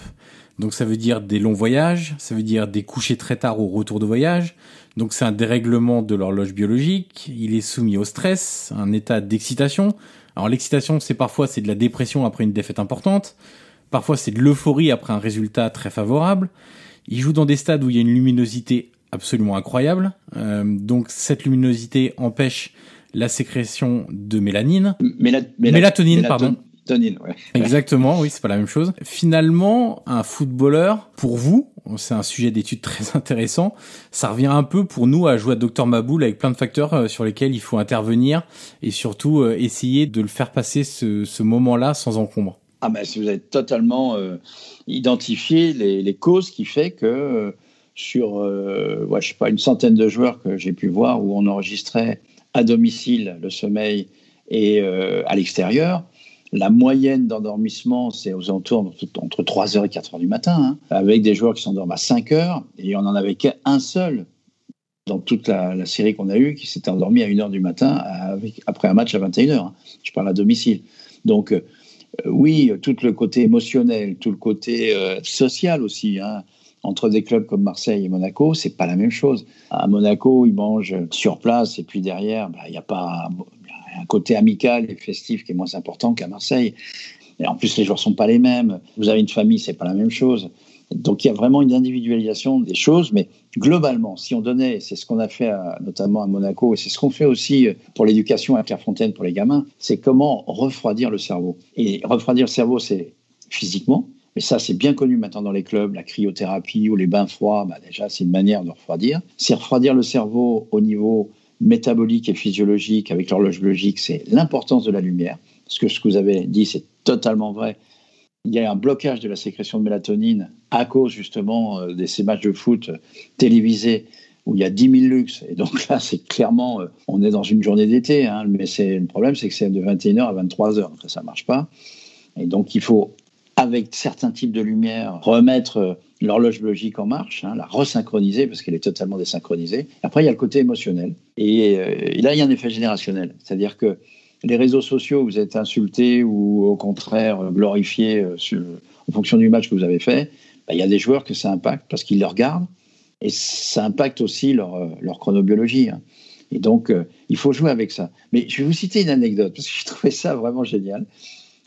Donc ça veut dire des longs voyages, ça veut dire des couchers très tard au retour de voyage. Donc c'est un dérèglement de l'horloge biologique. Il est soumis au stress, un état d'excitation. Alors l'excitation, c'est parfois c'est de la dépression après une défaite importante, parfois c'est de l'euphorie après un résultat très favorable. Il joue dans des stades où il y a une luminosité absolument incroyable, euh, donc cette luminosité empêche la sécrétion de mélanine, mélatonine, pardon. Ouais. Exactement, oui, c'est pas la même chose. Finalement, un footballeur, pour vous, c'est un sujet d'étude [LAUGHS] très intéressant. Ça revient un peu pour nous à jouer à Docteur Maboul avec plein de facteurs euh, sur lesquels il faut intervenir et surtout euh, essayer de le faire passer ce, moment-là sans encombre. Ah ben, si vous avez totalement euh, identifié les, causes qui fait que sur, je sais pas, une centaine de joueurs que j'ai pu voir où on enregistrait à domicile le sommeil et à l'extérieur, la moyenne d'endormissement, c'est aux alentours entre 3h et 4h du matin, hein, avec des joueurs qui s'endorment à 5h, et on n'en avait qu'un seul dans toute la, série qu'on a eue qui s'était endormi à 1h du matin après un match à 21h. Hein. Je parle à domicile. Donc, euh, oui, tout le côté émotionnel, tout le côté euh, social aussi. Hein, entre des clubs comme Marseille et Monaco, c'est pas la même chose. À Monaco, ils mangent sur place et puis derrière, bah, il n'y a pas un côté amical et festif qui est moins important qu'à Marseille. Et en plus, les joueurs sont pas les mêmes. Vous avez une famille, c'est pas la même chose. Donc il y a vraiment une individualisation des choses, mais globalement, si on donnait, c'est ce qu'on a fait notamment à Monaco, et c'est ce qu'on fait aussi pour l'éducation à Clairefontaine pour les gamins, c'est comment refroidir le cerveau. Et refroidir le cerveau, c'est physiquement, mais ça c'est bien connu maintenant dans les clubs, la cryothérapie ou les bains froids, bah déjà c'est une manière de refroidir. C'est refroidir le cerveau au niveau métabolique et physiologique avec l'horloge biologique, c'est l'importance de la lumière. Parce que ce que vous avez dit, c'est totalement vrai. Il y a un blocage de la sécrétion de mélatonine à cause justement euh, de ces matchs de foot télévisés où il y a 10 000 lux. Et donc là, c'est clairement, euh, on est dans une journée d'été, hein, mais c'est le problème, c'est que c'est de 21h à 23h, donc ça ne marche pas. Et donc il faut, avec certains types de lumière, remettre euh, l'horloge biologique en marche, hein, la resynchroniser parce qu'elle est totalement désynchronisée. Après, il y a le côté émotionnel. Et, euh, là, il y a un effet générationnel. C'est-à-dire que les réseaux sociaux, vous êtes insultés ou au contraire glorifiés euh, en fonction du match que vous avez fait. Bah, il y a des joueurs que ça impacte parce qu'ils le regardent et ça impacte aussi leur, leur chronobiologie. Hein. Et donc, il faut jouer avec ça. Mais je vais vous citer une anecdote parce que j'ai trouvé ça vraiment génial.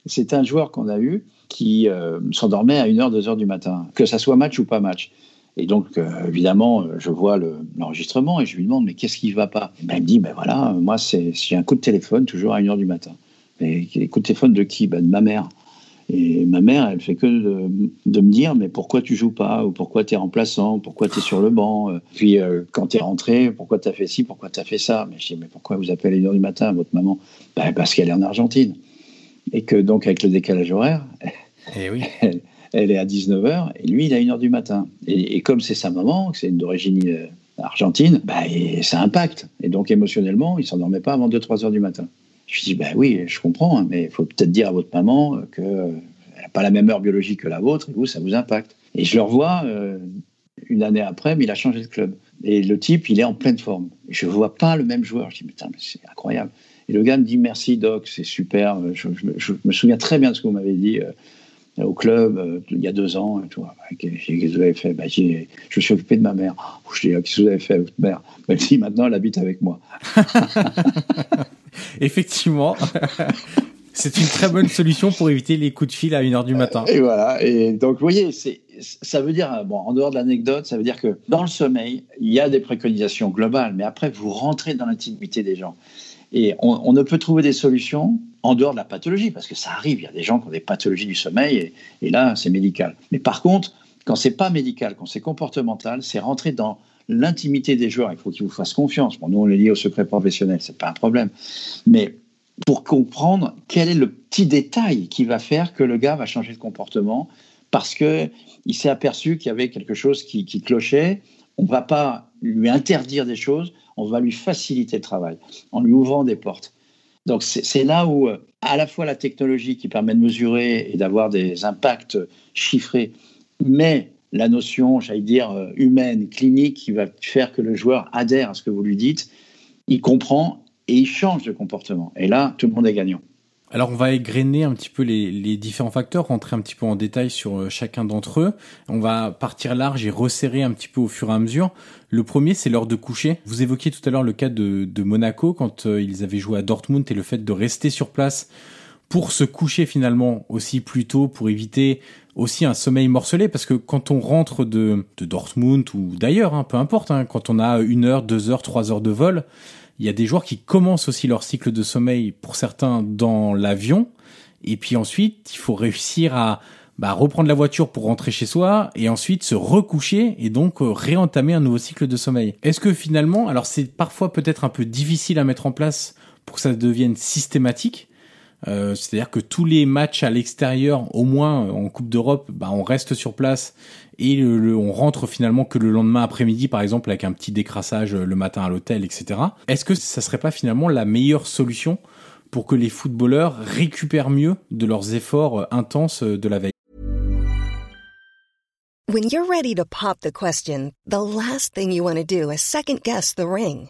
C'est un joueur qu'on a eu qui euh, s'endormait à 1h, 2h du matin, que ça soit match ou pas match. Et donc, euh, évidemment, euh, je vois l'enregistrement et je lui demande, mais qu'est-ce qui ne va pas? Ben, Il me dit, ben voilà, moi, j'ai un coup de téléphone toujours à 1h du matin. Mais coup de téléphone de qui? Ben, De ma mère. Et ma mère, elle fait que de, me dire, mais pourquoi tu joues pas? Ou pourquoi tu es remplaçant? Pourquoi tu es sur le banc? Puis, quand tu es rentré, pourquoi tu as fait ci? Pourquoi tu as fait ça? Mais je dis, mais pourquoi vous appelez à 1h du matin votre maman? Ben, Parce qu'elle est en Argentine et que donc avec le décalage horaire, eh [LAUGHS] elle, est à 19h et lui il à 1h du matin. Et, comme c'est sa maman, que c'est d'origine euh, argentine, bah, ça impacte. Et donc émotionnellement, il ne s'endormait pas avant 2-3 h du matin. Je lui dis, bah oui, je comprends, hein, mais il faut peut-être dire à votre maman qu'elle n'a pas la même heure biologique que la vôtre, et vous, ça vous impacte. Et je le revois euh, une année après, mais il a changé de club. Et le type, il est en pleine forme. Je ne vois pas le même joueur. Je dis, putain, mais c'est incroyable. Et le gars me dit, merci Doc, c'est super. Je, me souviens très bien de ce que vous m'avez dit euh, au club euh, il y a deux ans. Qu'est-ce que vous avez fait? Bah, Je me suis occupé de ma mère. Je dis, qu'est-ce que vous avez fait avec votre mère? Elle dit, maintenant, elle habite avec moi. [LAUGHS] Effectivement. [LAUGHS] C'est une très bonne solution pour éviter les coups de fil à 1h du matin. Et voilà. Et donc, vous voyez, ça veut dire, bon, en dehors de l'anecdote, ça veut dire que dans le sommeil, il y a des préconisations globales, mais après, vous rentrez dans l'intimité des gens. Et on, ne peut trouver des solutions en dehors de la pathologie, parce que ça arrive, il y a des gens qui ont des pathologies du sommeil, et, là, c'est médical. Mais par contre, quand c'est pas médical, quand c'est comportemental, c'est rentrer dans l'intimité des joueurs. Il faut qu'ils vous fassent confiance. Bon, nous, on est lié au secret professionnel, c'est pas un problème. Mais pour comprendre quel est le petit détail qui va faire que le gars va changer de comportement parce que il s'est aperçu qu'il y avait quelque chose qui, clochait. On ne va pas lui interdire des choses, on va lui faciliter le travail en lui ouvrant des portes. Donc c'est là où euh, à la fois la technologie qui permet de mesurer et d'avoir des impacts chiffrés, mais la notion, j'allais dire, euh, humaine, clinique, qui va faire que le joueur adhère à ce que vous lui dites, il comprend et il change de comportement. Et là, tout le monde est gagnant. Alors on va égrener un petit peu les, différents facteurs, rentrer un petit peu en détail sur euh, chacun d'entre eux. On va partir large et resserrer un petit peu au fur et à mesure. Le premier, c'est l'heure de coucher. Vous évoquiez tout à l'heure le cas de, Monaco quand euh, ils avaient joué à Dortmund et le fait de rester sur place pour se coucher finalement aussi plus tôt pour éviter aussi un sommeil morcelé parce que quand on rentre de, Dortmund ou d'ailleurs, hein, peu importe, hein, quand on a une heure, deux heures, trois heures de vol, il y a des joueurs qui commencent aussi leur cycle de sommeil, pour certains, dans l'avion. Et puis ensuite, il faut réussir à bah, reprendre la voiture pour rentrer chez soi et ensuite se recoucher et donc euh, réentamer un nouveau cycle de sommeil. Est-ce que finalement, alors c'est parfois peut-être un peu difficile à mettre en place pour que ça devienne systématique, euh, c'est-à-dire que tous les matchs à l'extérieur, au moins en Coupe d'Europe, bah, on reste sur place et on rentre finalement que le lendemain après-midi, par exemple, avec un petit décrassage le matin à l'hôtel, etc. Est-ce que ça serait pas finalement la meilleure solution pour que les footballeurs récupèrent mieux de leurs efforts intenses de la veille? When you're ready to pop the question, the last thing you want to do is second guess the ring.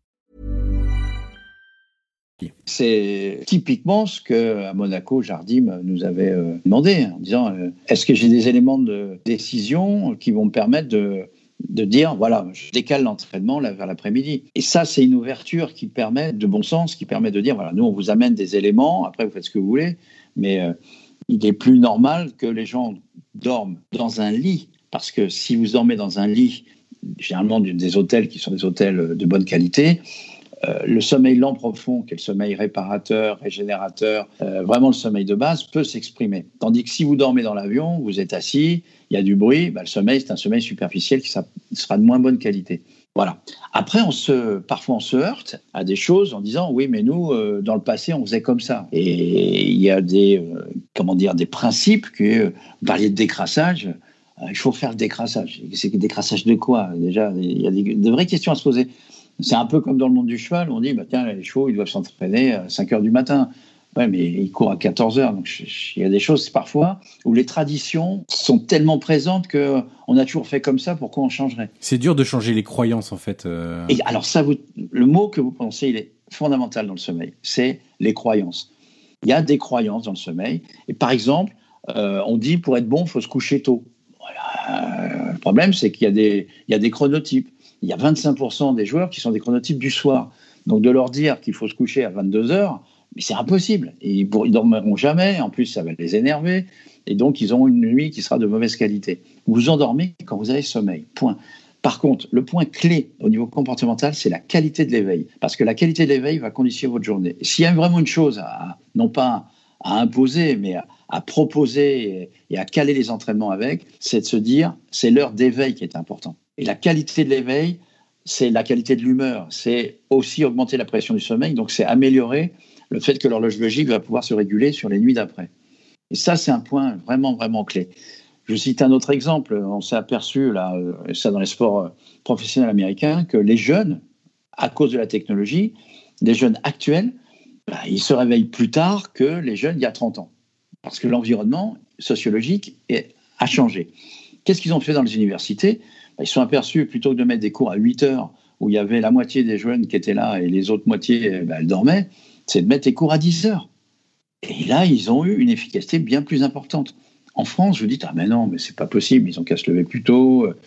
C'est typiquement ce que à Monaco, Jardim nous avait euh, demandé en disant euh, est-ce que j'ai des éléments de décision qui vont me permettre de de dire, voilà, je décale l'entraînement vers l'après-midi. Et ça, c'est une ouverture qui permet, de bon sens, qui permet de dire, voilà, nous, on vous amène des éléments, après, vous faites ce que vous voulez, mais euh, il est plus normal que les gens dorment dans un lit, parce que si vous dormez dans un lit, généralement des hôtels qui sont des hôtels de bonne qualité, euh, le sommeil lent profond, qui est le sommeil réparateur, régénérateur, euh, vraiment le sommeil de base, peut s'exprimer. Tandis que si vous dormez dans l'avion, vous êtes assis, il y a du bruit, bah, le sommeil, c'est un sommeil superficiel qui sera de moins bonne qualité. Voilà. Après, parfois, on se heurte à des choses en disant oui, mais nous, euh, dans le passé, on faisait comme ça. Et il y a des, comment dire, des principes que vous parliez de décrassage. il faut faire le décrassage. C'est le décrassage de quoi Déjà, il y a des, de vraies questions à se poser. C'est un peu comme dans le monde du cheval, on dit, bah, tiens, les chevaux, ils doivent s'entraîner à 5 heures du matin. Ouais, mais ils courent à 14 heures. Donc, il y a des choses parfois où les traditions sont tellement présentes que on a toujours fait comme ça. Pourquoi on changerait? C'est dur de changer les croyances, en fait. Euh. Et alors, ça, vous, le mot que vous pensez, il est fondamental dans le sommeil. C'est les croyances. Il y a des croyances dans le sommeil. Et par exemple, euh, on dit pour être bon, il faut se coucher tôt. Voilà. Le problème, c'est qu'il y, y a des chronotypes il y a 25% des joueurs qui sont des chronotypes du soir. Donc de leur dire qu'il faut se coucher à 22 heures, mais c'est impossible. ils ne dormiront jamais, en plus ça va les énerver, et donc ils auront une nuit qui sera de mauvaise qualité. Vous endormez quand vous avez sommeil, point. Par contre, le point clé au niveau comportemental, c'est la qualité de l'éveil. Parce que la qualité de l'éveil va conditionner votre journée. S'il y a vraiment une chose, à, non pas à imposer, mais à, proposer et, à caler les entraînements avec, c'est de se dire, c'est l'heure d'éveil qui est important. Et la qualité de l'éveil c'est la qualité de l'humeur, c'est aussi augmenter la pression du sommeil, donc c'est améliorer le fait que l'horloge biologique va pouvoir se réguler sur les nuits d'après. Et ça, c'est un point vraiment, vraiment clé. Je cite un autre exemple. On s'est aperçu, là, euh, ça dans les sports euh, professionnels américains, que les jeunes, à cause de la technologie, les jeunes actuels, bah, ils se réveillent plus tard que les jeunes il y a 30 ans. Parce que l'environnement sociologique a changé. Qu'est-ce qu'ils ont fait dans les universités? Ils sont aperçus, plutôt que de mettre des cours à 8 heures, où il y avait la moitié des jeunes qui étaient là et les autres moitiés, bah, elles dormaient, c'est de mettre les cours à 10 heures. Et là, ils ont eu une efficacité bien plus importante. En France, vous dis, ah mais non, mais c'est pas possible, ils ont qu'à se lever plus tôt, euh,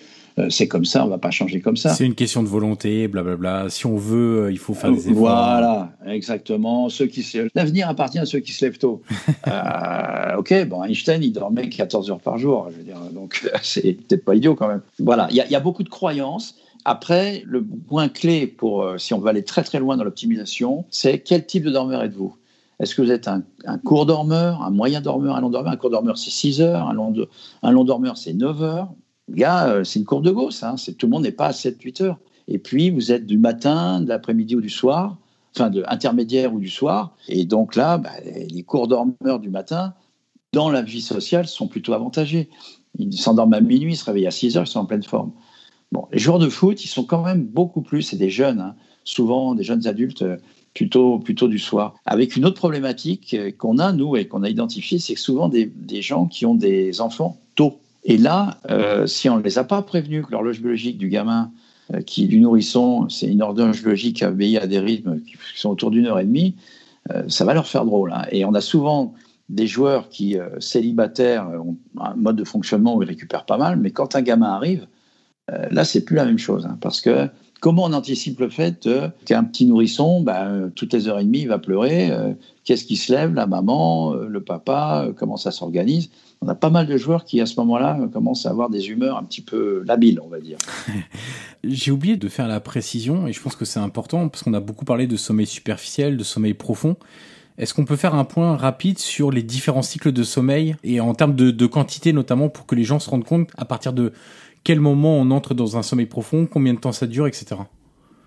c'est comme ça, on va pas changer comme ça. C'est une question de volonté, blablabla. Si on veut, euh, il faut faire des efforts. Voilà, exactement. Ceux qui L'avenir appartient à ceux qui se lèvent tôt. [LAUGHS] euh, ok, bon, Einstein, il dormait 14 heures par jour, je veux dire, donc [LAUGHS] c'est peut-être pas idiot quand même. Voilà, il y, y, a beaucoup de croyances. Après, le point clé pour, euh, si on veut aller très très loin dans l'optimisation, c'est quel type de dormeur êtes-vous? Est-ce que vous êtes un, court dormeur, un moyen dormeur, un long dormeur? Un court dormeur, c'est 6 heures, un long, un long dormeur, c'est 9 heures. Gars, euh, c'est une courbe de Gauss. Hein. Tout le monde n'est pas à 7-8 heures. Et puis, vous êtes du matin, de l'après-midi ou du soir, enfin, de intermédiaire ou du soir. Et donc là, bah, les courts dormeurs du matin, dans la vie sociale, sont plutôt avantagés. Ils s'endorment à minuit, ils se réveillent à 6 heures, ils sont en pleine forme. Bon, les joueurs de foot, ils sont quand même beaucoup plus, c'est des jeunes, hein. souvent des jeunes adultes euh, plutôt, plutôt du soir. Avec une autre problématique euh, qu'on a, nous, et qu'on a identifiée, c'est que souvent des, gens qui ont des enfants tôt. Et là, euh, si on ne les a pas prévenus que l'horloge biologique du gamin, euh, qui du nourrisson, c'est une horloge biologique qui obéit à des rythmes qui sont autour d'une heure et demie, euh, ça va leur faire drôle. Hein. Et on a souvent des joueurs qui, célibataires, ont un mode de fonctionnement où ils récupèrent pas mal, mais quand un gamin arrive, là, c'est plus la même chose. Hein, parce que Comment on anticipe le fait qu'un petit nourrisson, ben, toutes les heures et demie, il va pleurer euh, Qu'est-ce qui se lève La maman, euh, le papa, euh, comment ça s'organise? On a pas mal de joueurs qui, à ce moment-là, commencent à avoir des humeurs un petit peu labiles, on va dire. [LAUGHS] J'ai oublié de faire la précision, et je pense que c'est important, parce qu'on a beaucoup parlé de sommeil superficiel, de sommeil profond. Est-ce qu'on peut faire un point rapide sur les différents cycles de sommeil, et en termes de quantité notamment, pour que les gens se rendent compte à partir de quel moment on entre dans un sommeil profond, combien de temps ça dure, etc.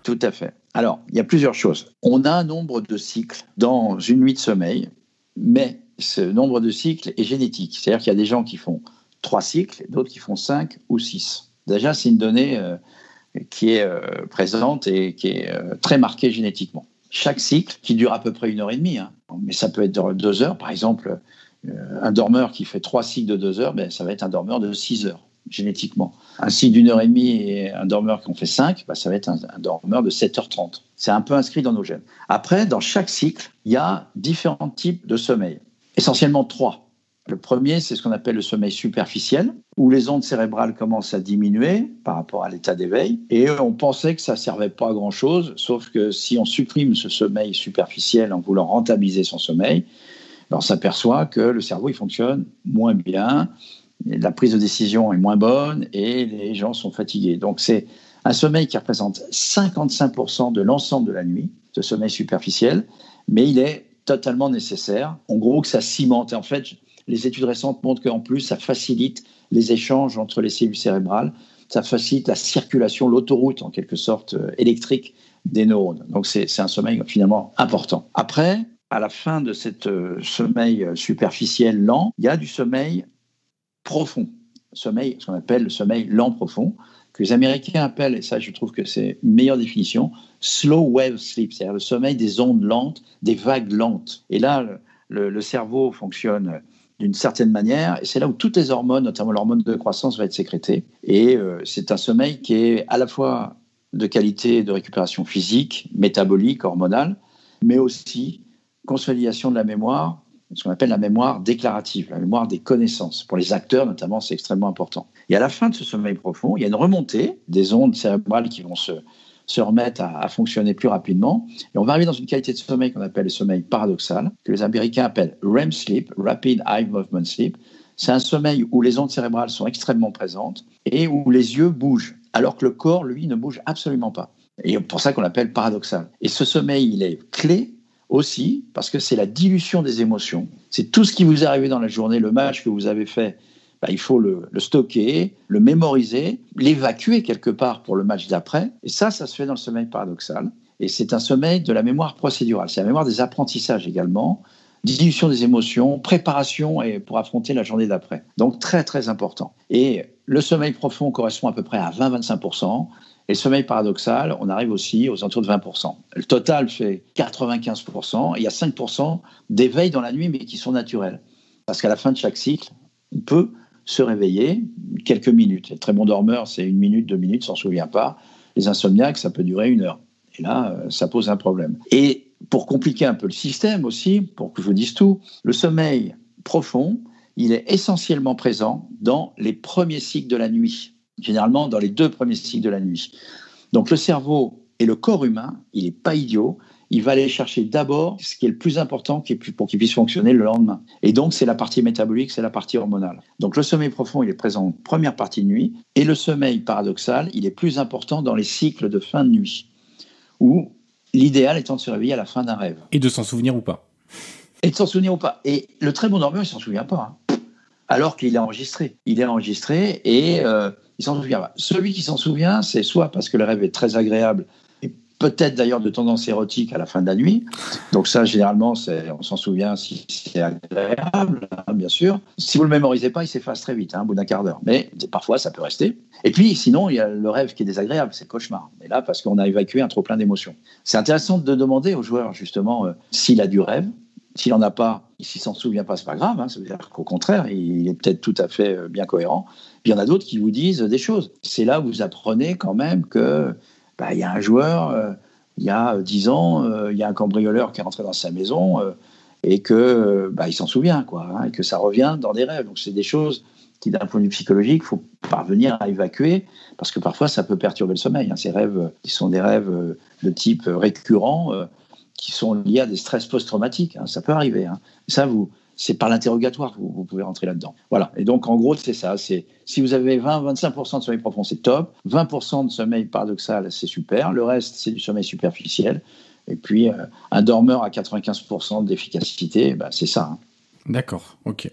Tout à fait. Alors, il y a plusieurs choses. On a un nombre de cycles dans une nuit de sommeil, mais ce nombre de cycles est génétique. C'est-à-dire qu'il y a des gens qui font trois cycles, d'autres qui font cinq ou six. Déjà, c'est une donnée euh, qui est euh, présente et qui est euh, très marquée génétiquement. Chaque cycle, qui dure à peu près une heure et demie, hein, mais ça peut être deux heures, par exemple, un dormeur qui fait trois cycles de deux heures, ben, ça va être un dormeur de six heures génétiquement. Un cycle d'une heure et demie et un dormeur qui en fait 5, bah, ça va être un, dormeur de 7h30. C'est un peu inscrit dans nos gènes. Après, dans chaque cycle, il y a différents types de sommeil. Essentiellement trois. Le premier, c'est ce qu'on appelle le sommeil superficiel, où les ondes cérébrales commencent à diminuer par rapport à l'état d'éveil. Et on pensait que ça ne servait pas à grand-chose, sauf que si on supprime ce sommeil superficiel en voulant rentabiliser son sommeil, ben, on s'aperçoit que le cerveau il fonctionne moins bien, la prise de décision est moins bonne et les gens sont fatigués. Donc c'est un sommeil qui représente 55% de l'ensemble de la nuit, ce sommeil superficiel, mais il est totalement nécessaire. En gros, que ça cimente. En fait, les études récentes montrent qu'en plus, ça facilite les échanges entre les cellules cérébrales, ça facilite la circulation, l'autoroute en quelque sorte euh, électrique des neurones. Donc c'est un sommeil finalement important. Après, à la fin de ce euh, sommeil superficiel lent, il y a du sommeil profond, sommeil, ce qu'on appelle le sommeil lent profond, que les Américains appellent, et ça je trouve que c'est une meilleure définition, slow wave sleep, c'est-à-dire le sommeil des ondes lentes, des vagues lentes. Et là, le, cerveau fonctionne d'une certaine manière, et c'est là où toutes les hormones, notamment l'hormone de croissance, va être sécrétée. Et euh, c'est un sommeil qui est à la fois de qualité de récupération physique, métabolique, hormonale, mais aussi consolidation de la mémoire, ce qu'on appelle la mémoire déclarative, la mémoire des connaissances. Pour les acteurs, notamment, c'est extrêmement important. Et à la fin de ce sommeil profond, il y a une remontée des ondes cérébrales qui vont se, se remettre à, fonctionner plus rapidement. Et on va arriver dans une qualité de sommeil qu'on appelle le sommeil paradoxal, que les Américains appellent REM sleep, Rapid Eye Movement Sleep. C'est un sommeil où les ondes cérébrales sont extrêmement présentes et où les yeux bougent, alors que le corps, lui, ne bouge absolument pas. Et pour ça qu'on l'appelle paradoxal. Et ce sommeil, il est clé aussi parce que c'est la dilution des émotions. C'est tout ce qui vous est arrivé dans la journée, le match que vous avez fait, bah, il faut le, stocker, le mémoriser, l'évacuer quelque part pour le match d'après. Et ça, ça se fait dans le sommeil paradoxal. Et c'est un sommeil de la mémoire procédurale. C'est la mémoire des apprentissages également, diminution des émotions, préparation et pour affronter la journée d'après. Donc très très important. Et le sommeil profond correspond à peu près à 20-25%. Et le sommeil paradoxal, on arrive aussi aux alentours de 20%. Le total fait 95%. Et il y a 5% d'éveil dans la nuit, mais qui sont naturels. Parce qu'à la fin de chaque cycle, on peut se réveiller quelques minutes. Les très bon dormeur, c'est une minute, deux minutes, s'en souvient pas. Les insomniaques, ça peut durer une heure. Et là, euh, ça pose un problème. Et pour compliquer un peu le système aussi, pour que je vous dise tout, le sommeil profond, il est essentiellement présent dans les premiers cycles de la nuit, généralement dans les deux premiers cycles de la nuit. Donc le cerveau et le corps humain, il n'est pas idiot, il va aller chercher d'abord ce qui est le plus important pour qu'il puisse fonctionner le lendemain. Et donc, c'est la partie métabolique, c'est la partie hormonale. Donc, le sommeil profond, il est présent en première partie de nuit, et le sommeil paradoxal, il est plus important dans les cycles de fin de nuit, où l'idéal étant de se réveiller à la fin d'un rêve. Et de s'en souvenir ou pas. Et de s'en souvenir ou pas. Et le très bon dormeur, il s'en souvient pas. Hein. Alors qu'il est enregistré. Il est enregistré et euh, il s'en souvient pas. Celui qui s'en souvient, c'est soit parce que le rêve est très agréable peut-être d'ailleurs de tendance érotique à la fin de la nuit. Donc ça, généralement, on s'en souvient si c'est agréable, hein, bien sûr. Si vous le mémorisez pas, il s'efface très vite, hein, au bout d'un quart d'heure. Mais parfois, ça peut rester. Et puis, sinon, il y a le rêve qui est désagréable, c'est le cauchemar. Mais là, parce qu'on a évacué un trop plein d'émotions. C'est intéressant de demander au joueur, justement, euh, s'il a du rêve. S'il n'en a pas, s'il s'en souvient pas, c'est pas grave. Hein, ça veut dire qu'au contraire, il est peut-être tout à fait euh, bien cohérent. Il y en a d'autres qui vous disent des choses. C'est là où vous apprenez quand même que bah, il y a un joueur, euh, il y a dix ans, euh, il y a un cambrioleur qui est rentré dans sa maison euh, et que bah, il s'en souvient, quoi, hein, et que ça revient dans des rêves. Donc c'est des choses qui, d'un point de vue psychologique, faut parvenir à évacuer, parce que parfois ça peut perturber le sommeil. Hein. Ces rêves, qui sont des rêves de type récurrent, qui sont liés à des stress post-traumatiques. Hein. Ça peut arriver. Ça, vous, c'est par l'interrogatoire que vous, pouvez rentrer là-dedans. Voilà. Et donc, en gros, c'est ça. C'est si vous avez 20-25% de sommeil profond, c'est top. 20% de sommeil paradoxal, c'est super. Le reste, c'est du sommeil superficiel. Et puis, euh, un dormeur à 95% d'efficacité, bah, c'est ça. Hein. D'accord, ok.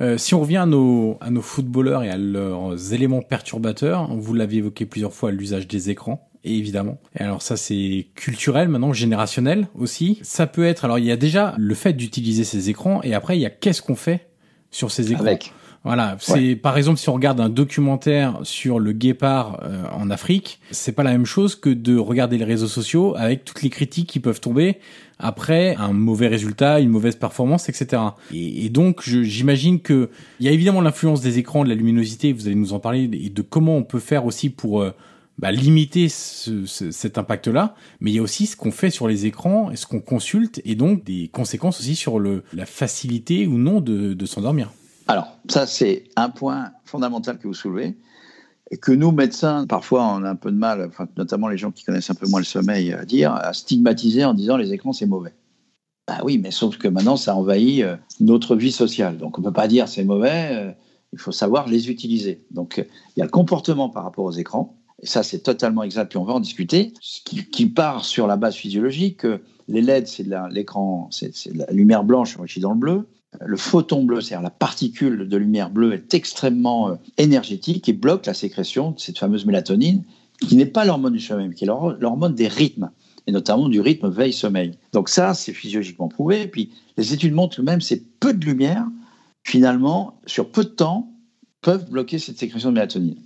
Euh, si on revient à nos, à nos footballeurs et à leurs éléments perturbateurs, vous l'avez évoqué plusieurs fois, l'usage des écrans évidemment. Et alors ça c'est culturel maintenant, générationnel aussi. Ça peut être alors il y a déjà le fait d'utiliser ces écrans et après il y a qu'est-ce qu'on fait sur ces écrans? Avec. Voilà, c'est par exemple si on regarde un documentaire sur le guépard euh, en Afrique, c'est pas la même chose que de regarder les réseaux sociaux avec toutes les critiques qui peuvent tomber après un mauvais résultat, une mauvaise performance, etc. Et, et donc j'imagine que il y a évidemment l'influence des écrans, de la luminosité, vous allez nous en parler, et de comment on peut faire aussi pour euh, bah, limiter cet impact-là, mais il y a aussi ce qu'on fait sur les écrans, et ce qu'on consulte, et donc des conséquences aussi sur la facilité ou non de, s'endormir. Alors, ça, c'est un point fondamental que vous soulevez, et que nous, médecins, parfois, on a un peu de mal, notamment les gens qui connaissent un peu moins le sommeil, à dire, à stigmatiser en disant les écrans, c'est mauvais. Bah oui, mais sauf que maintenant, ça envahit euh, notre vie sociale. Donc, on ne peut pas dire c'est mauvais, euh, il faut savoir les utiliser. Donc, il y a le comportement par rapport aux écrans, et ça c'est totalement exact, puis on va en discuter, qui, part sur la base physiologique. Les LED, c'est l'écran, c'est la lumière blanche enrichie dans le bleu. Le photon bleu, c'est-à-dire la particule de lumière bleue, est extrêmement euh, énergétique et bloque la sécrétion de cette fameuse mélatonine, qui n'est pas l'hormone du sommeil, mais qui est l'hormone des rythmes, et notamment du rythme veille-sommeil. Donc ça, c'est physiologiquement prouvé. Et puis les études montrent que même ces peu de lumière, finalement, sur peu de temps, peuvent bloquer cette sécrétion de mélatonine.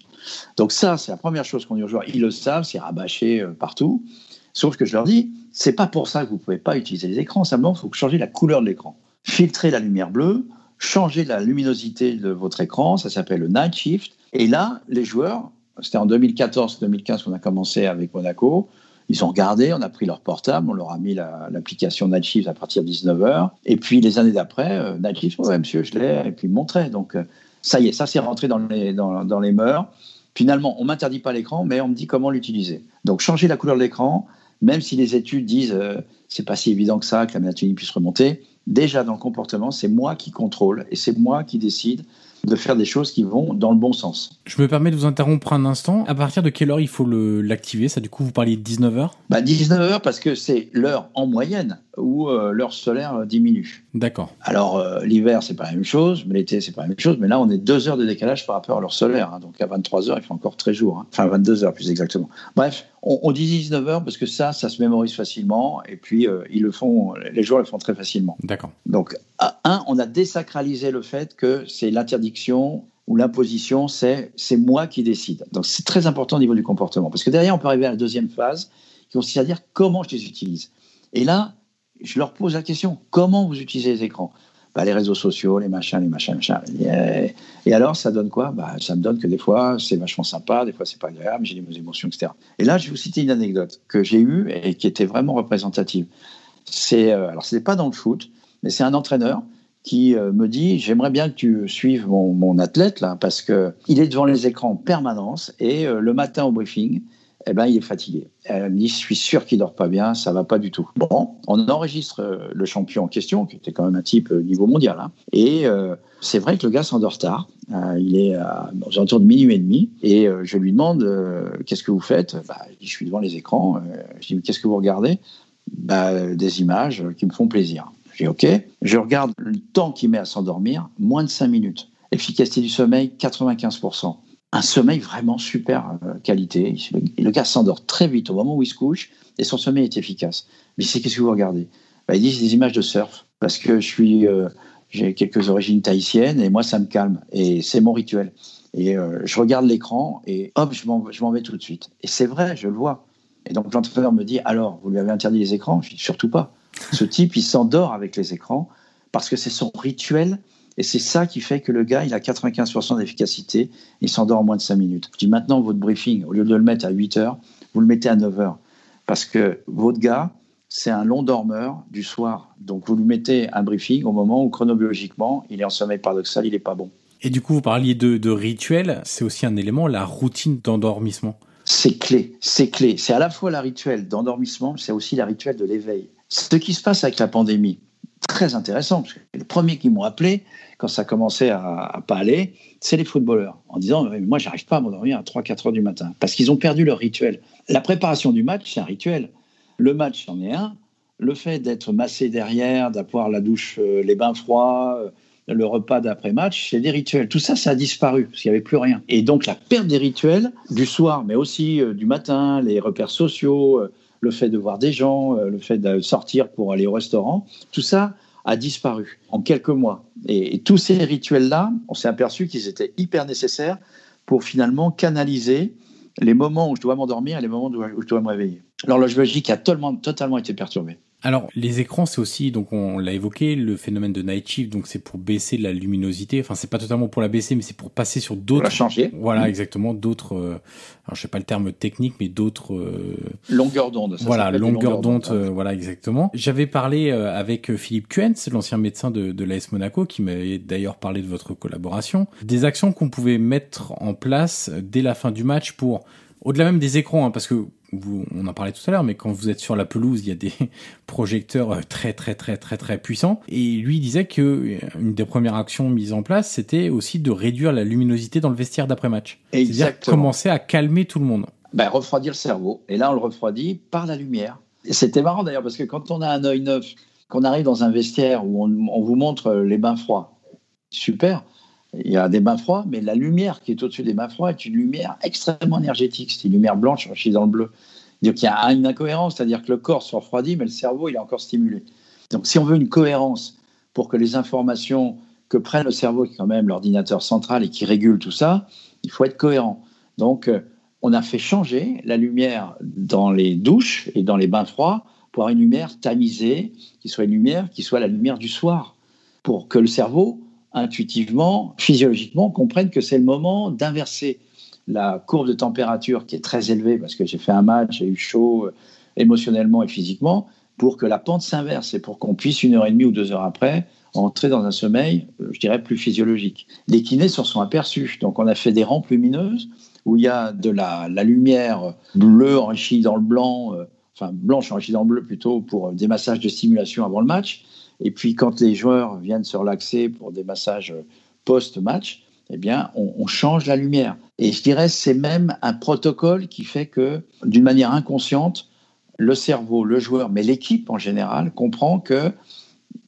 Donc ça, c'est la première chose qu'on dit aux joueurs. Ils le savent, c'est rabâché euh, partout. Sauf que je leur dis, c'est pas pour ça que vous pouvez pas utiliser les écrans. Simplement, il faut changer la couleur de l'écran. Filtrer la lumière bleue, changer la luminosité de votre écran. Ça s'appelle le night shift. Et là, les joueurs, c'était en 2014-2015 qu'on a commencé avec Monaco. Ils ont regardé, on a pris leur portable, on leur a mis l'application Night Shift à partir de 19h. Et puis les années d'après, euh, Night Shift, ouais, monsieur, je l'ai, et puis ils montraient. Donc euh, ça y est, ça s'est rentré dans les, dans, dans les mœurs. Finalement, on m'interdit pas l'écran, mais on me dit comment l'utiliser. Donc, changer la couleur de l'écran, même si les études disent euh, c'est pas si évident que ça, que la mélatonine puisse remonter, déjà dans le comportement, c'est moi qui contrôle et c'est moi qui décide de faire des choses qui vont dans le bon sens. Je me permets de vous interrompre un instant. À partir de quelle heure il faut l'activer Ça, du coup, vous parliez de 19h bah, 19h parce que c'est l'heure en moyenne où euh, l'heure solaire diminue. D'accord. Alors, euh, l'hiver, c'est pas la même chose, mais l'été, c'est pas la même chose. Mais là, on est deux heures de décalage par rapport à l'heure solaire. Hein. donc, à 23h, il fait encore très jour. Hein. Enfin, 22h plus exactement. Bref, on, dit 19h parce que ça, ça se mémorise facilement. Et puis, euh, ils le font, les joueurs le font très facilement. D'accord. Donc, à un, on a désacralisé le fait que c'est l'interdiction ou l'imposition, c'est c'est moi qui décide. Donc, c'est très important au niveau du comportement. Parce que derrière, on peut arriver à la deuxième phase, qui consiste à dire comment je les utilise. Et là, je leur pose la question comment vous utilisez les écrans? Bah, les réseaux sociaux, les machins, les machins, les machins. Et, alors, ça donne quoi? Bah, Ça me donne que des fois, c'est vachement sympa, des fois, c'est pas agréable, j'ai des émotions, etc. Et là, je vais vous citer une anecdote que j'ai eue et qui était vraiment représentative. C'est, euh, alors, ce n'est pas dans le foot, mais c'est un entraîneur qui euh, me dit J'aimerais bien que tu suives mon, athlète, là, parce qu'il est devant les écrans en permanence et euh, le matin au briefing, eh ben, il est fatigué. Elle me dit, je suis sûr qu'il dort pas bien, ça va pas du tout. Bon, on enregistre euh, le champion en question, qui était quand même un type euh, niveau mondial. Hein. et euh, c'est vrai que le gars s'endort tard. il est à, aux alentours de minuit et demi. Et je lui demande, qu'est-ce que vous faites? Bah, Je suis devant les écrans. je dis, qu'est-ce que vous regardez? Bah, Des images qui me font plaisir. Je dis, OK. Je regarde le temps qu'il met à s'endormir, moins de 5 minutes. Efficacité du sommeil, 95% un sommeil vraiment super euh, qualité. Le, gars s'endort très vite au moment où il se couche et son sommeil est efficace. Mais c'est qu'est-ce que vous regardez? Bah, Il dit des images de surf parce que je suis, euh, j'ai quelques origines tahitiennes et moi ça me calme et c'est mon rituel. Et euh, je regarde l'écran et hop, je m'en vais tout de suite. Et c'est vrai, je le vois. Et donc l'entraîneur me dit alors, vous lui avez interdit les écrans? Je dis surtout pas. Ce type, il s'endort avec les écrans parce que c'est son rituel et c'est ça qui fait que le gars, il a 95% d'efficacité, il s'endort en moins de 5 minutes. Je dis maintenant, votre briefing, au lieu de le mettre à 8 heures, vous le mettez à 9 heures. Parce que votre gars, c'est un long dormeur du soir. Donc vous lui mettez un briefing au moment où chronobiologiquement, il est en sommeil paradoxal, il n'est pas bon. Et du coup, vous parliez de, de rituel, c'est aussi un élément, la routine d'endormissement. C'est clé, c'est clé. C'est à la fois la rituel d'endormissement, c'est aussi la rituel de l'éveil. Ce qui se passe avec la pandémie, très intéressant, parce que les premiers qui m'ont appelé, quand ça commençait à, à pas aller, c'est les footballeurs, en disant Moi, j'arrive pas à m'endormir à 3-4 heures du matin, parce qu'ils ont perdu leur rituel. La préparation du match, c'est un rituel. Le match, c'en est un. Le fait d'être massé derrière, d'avoir la douche, euh, les bains froids, euh, le repas d'après-match, c'est des rituels. Tout ça, ça a disparu, parce qu'il n'y avait plus rien. Et donc, la perte des rituels, du soir, mais aussi euh, du matin, les repères sociaux, le fait de voir des gens, le fait de sortir pour aller au restaurant, tout ça, a disparu en quelques mois. Et, tous ces rituels-là, on s'est aperçu qu'ils étaient hyper nécessaires pour finalement canaliser les moments où je dois m'endormir et les moments où je dois me réveiller. L'horloge biologique a totalement été perturbée. Alors, les écrans, c'est aussi, donc on l'a évoqué, le phénomène de night shift, donc c'est pour baisser la luminosité. Enfin, c'est pas totalement pour la baisser, mais c'est pour passer sur d'autres. changer. Voilà, exactement, d'autres. Euh, alors, je sais pas le terme technique, mais d'autres. Euh, longueur d'onde. Voilà, longueur d'onde. Euh, voilà, exactement. J'avais parlé avec Philippe Kuentz, l'ancien médecin de, de l'AS Monaco, qui m'avait d'ailleurs parlé de votre collaboration, des actions qu'on pouvait mettre en place dès la fin du match pour, au-delà même des écrans, hein, parce que on en parlait tout à l'heure, mais quand vous êtes sur la pelouse, il y a des [LAUGHS] projecteurs euh, très très très très très puissants. Et lui disait que euh, une des premières actions mises en place, c'était aussi de réduire la luminosité dans le vestiaire d'après-match. C'est-à-dire commencer à calmer tout le monde. Ben, refroidir le cerveau. Et là, on le refroidit par la lumière. C'était marrant d'ailleurs, parce que quand on a un œil neuf, qu'on arrive dans un vestiaire où on vous montre les bains froids, super il y a des bains froids, mais la lumière qui est au-dessus des bains froids est une lumière extrêmement énergétique. C'est une lumière blanche enrichie dans le bleu. Donc il y a une incohérence, c'est-à-dire que le corps se refroidit, mais le cerveau, il est encore stimulé. Donc si on veut une cohérence pour que les informations que prenne le cerveau, qui est quand même l'ordinateur central et qui régule tout ça, il faut être cohérent. Donc euh, on a fait changer la lumière dans les douches et dans les bains froids pour avoir une lumière tamisée, qui soit une lumière qui soit la lumière du soir, pour que le cerveau intuitivement, physiologiquement, comprennent que c'est le moment d'inverser la courbe de température qui est très élevée parce que j'ai fait un match, j'ai eu chaud euh, émotionnellement et physiquement, pour que la pente s'inverse et pour qu'on puisse une heure et demie ou deux heures après entrer dans un sommeil, euh, je dirais, plus physiologique. Les kinés s'en sont aperçus. Donc on a fait des rampes lumineuses où il y a de la, lumière bleue enrichie dans le blanc, euh, enfin blanche enrichie dans le bleu plutôt, pour des massages de stimulation avant le match. Et puis quand les joueurs viennent se relaxer pour des massages post-match, eh bien, on, change la lumière. Et je dirais, c'est même un protocole qui fait que, d'une manière inconsciente, le cerveau, le joueur, mais l'équipe en général, comprend que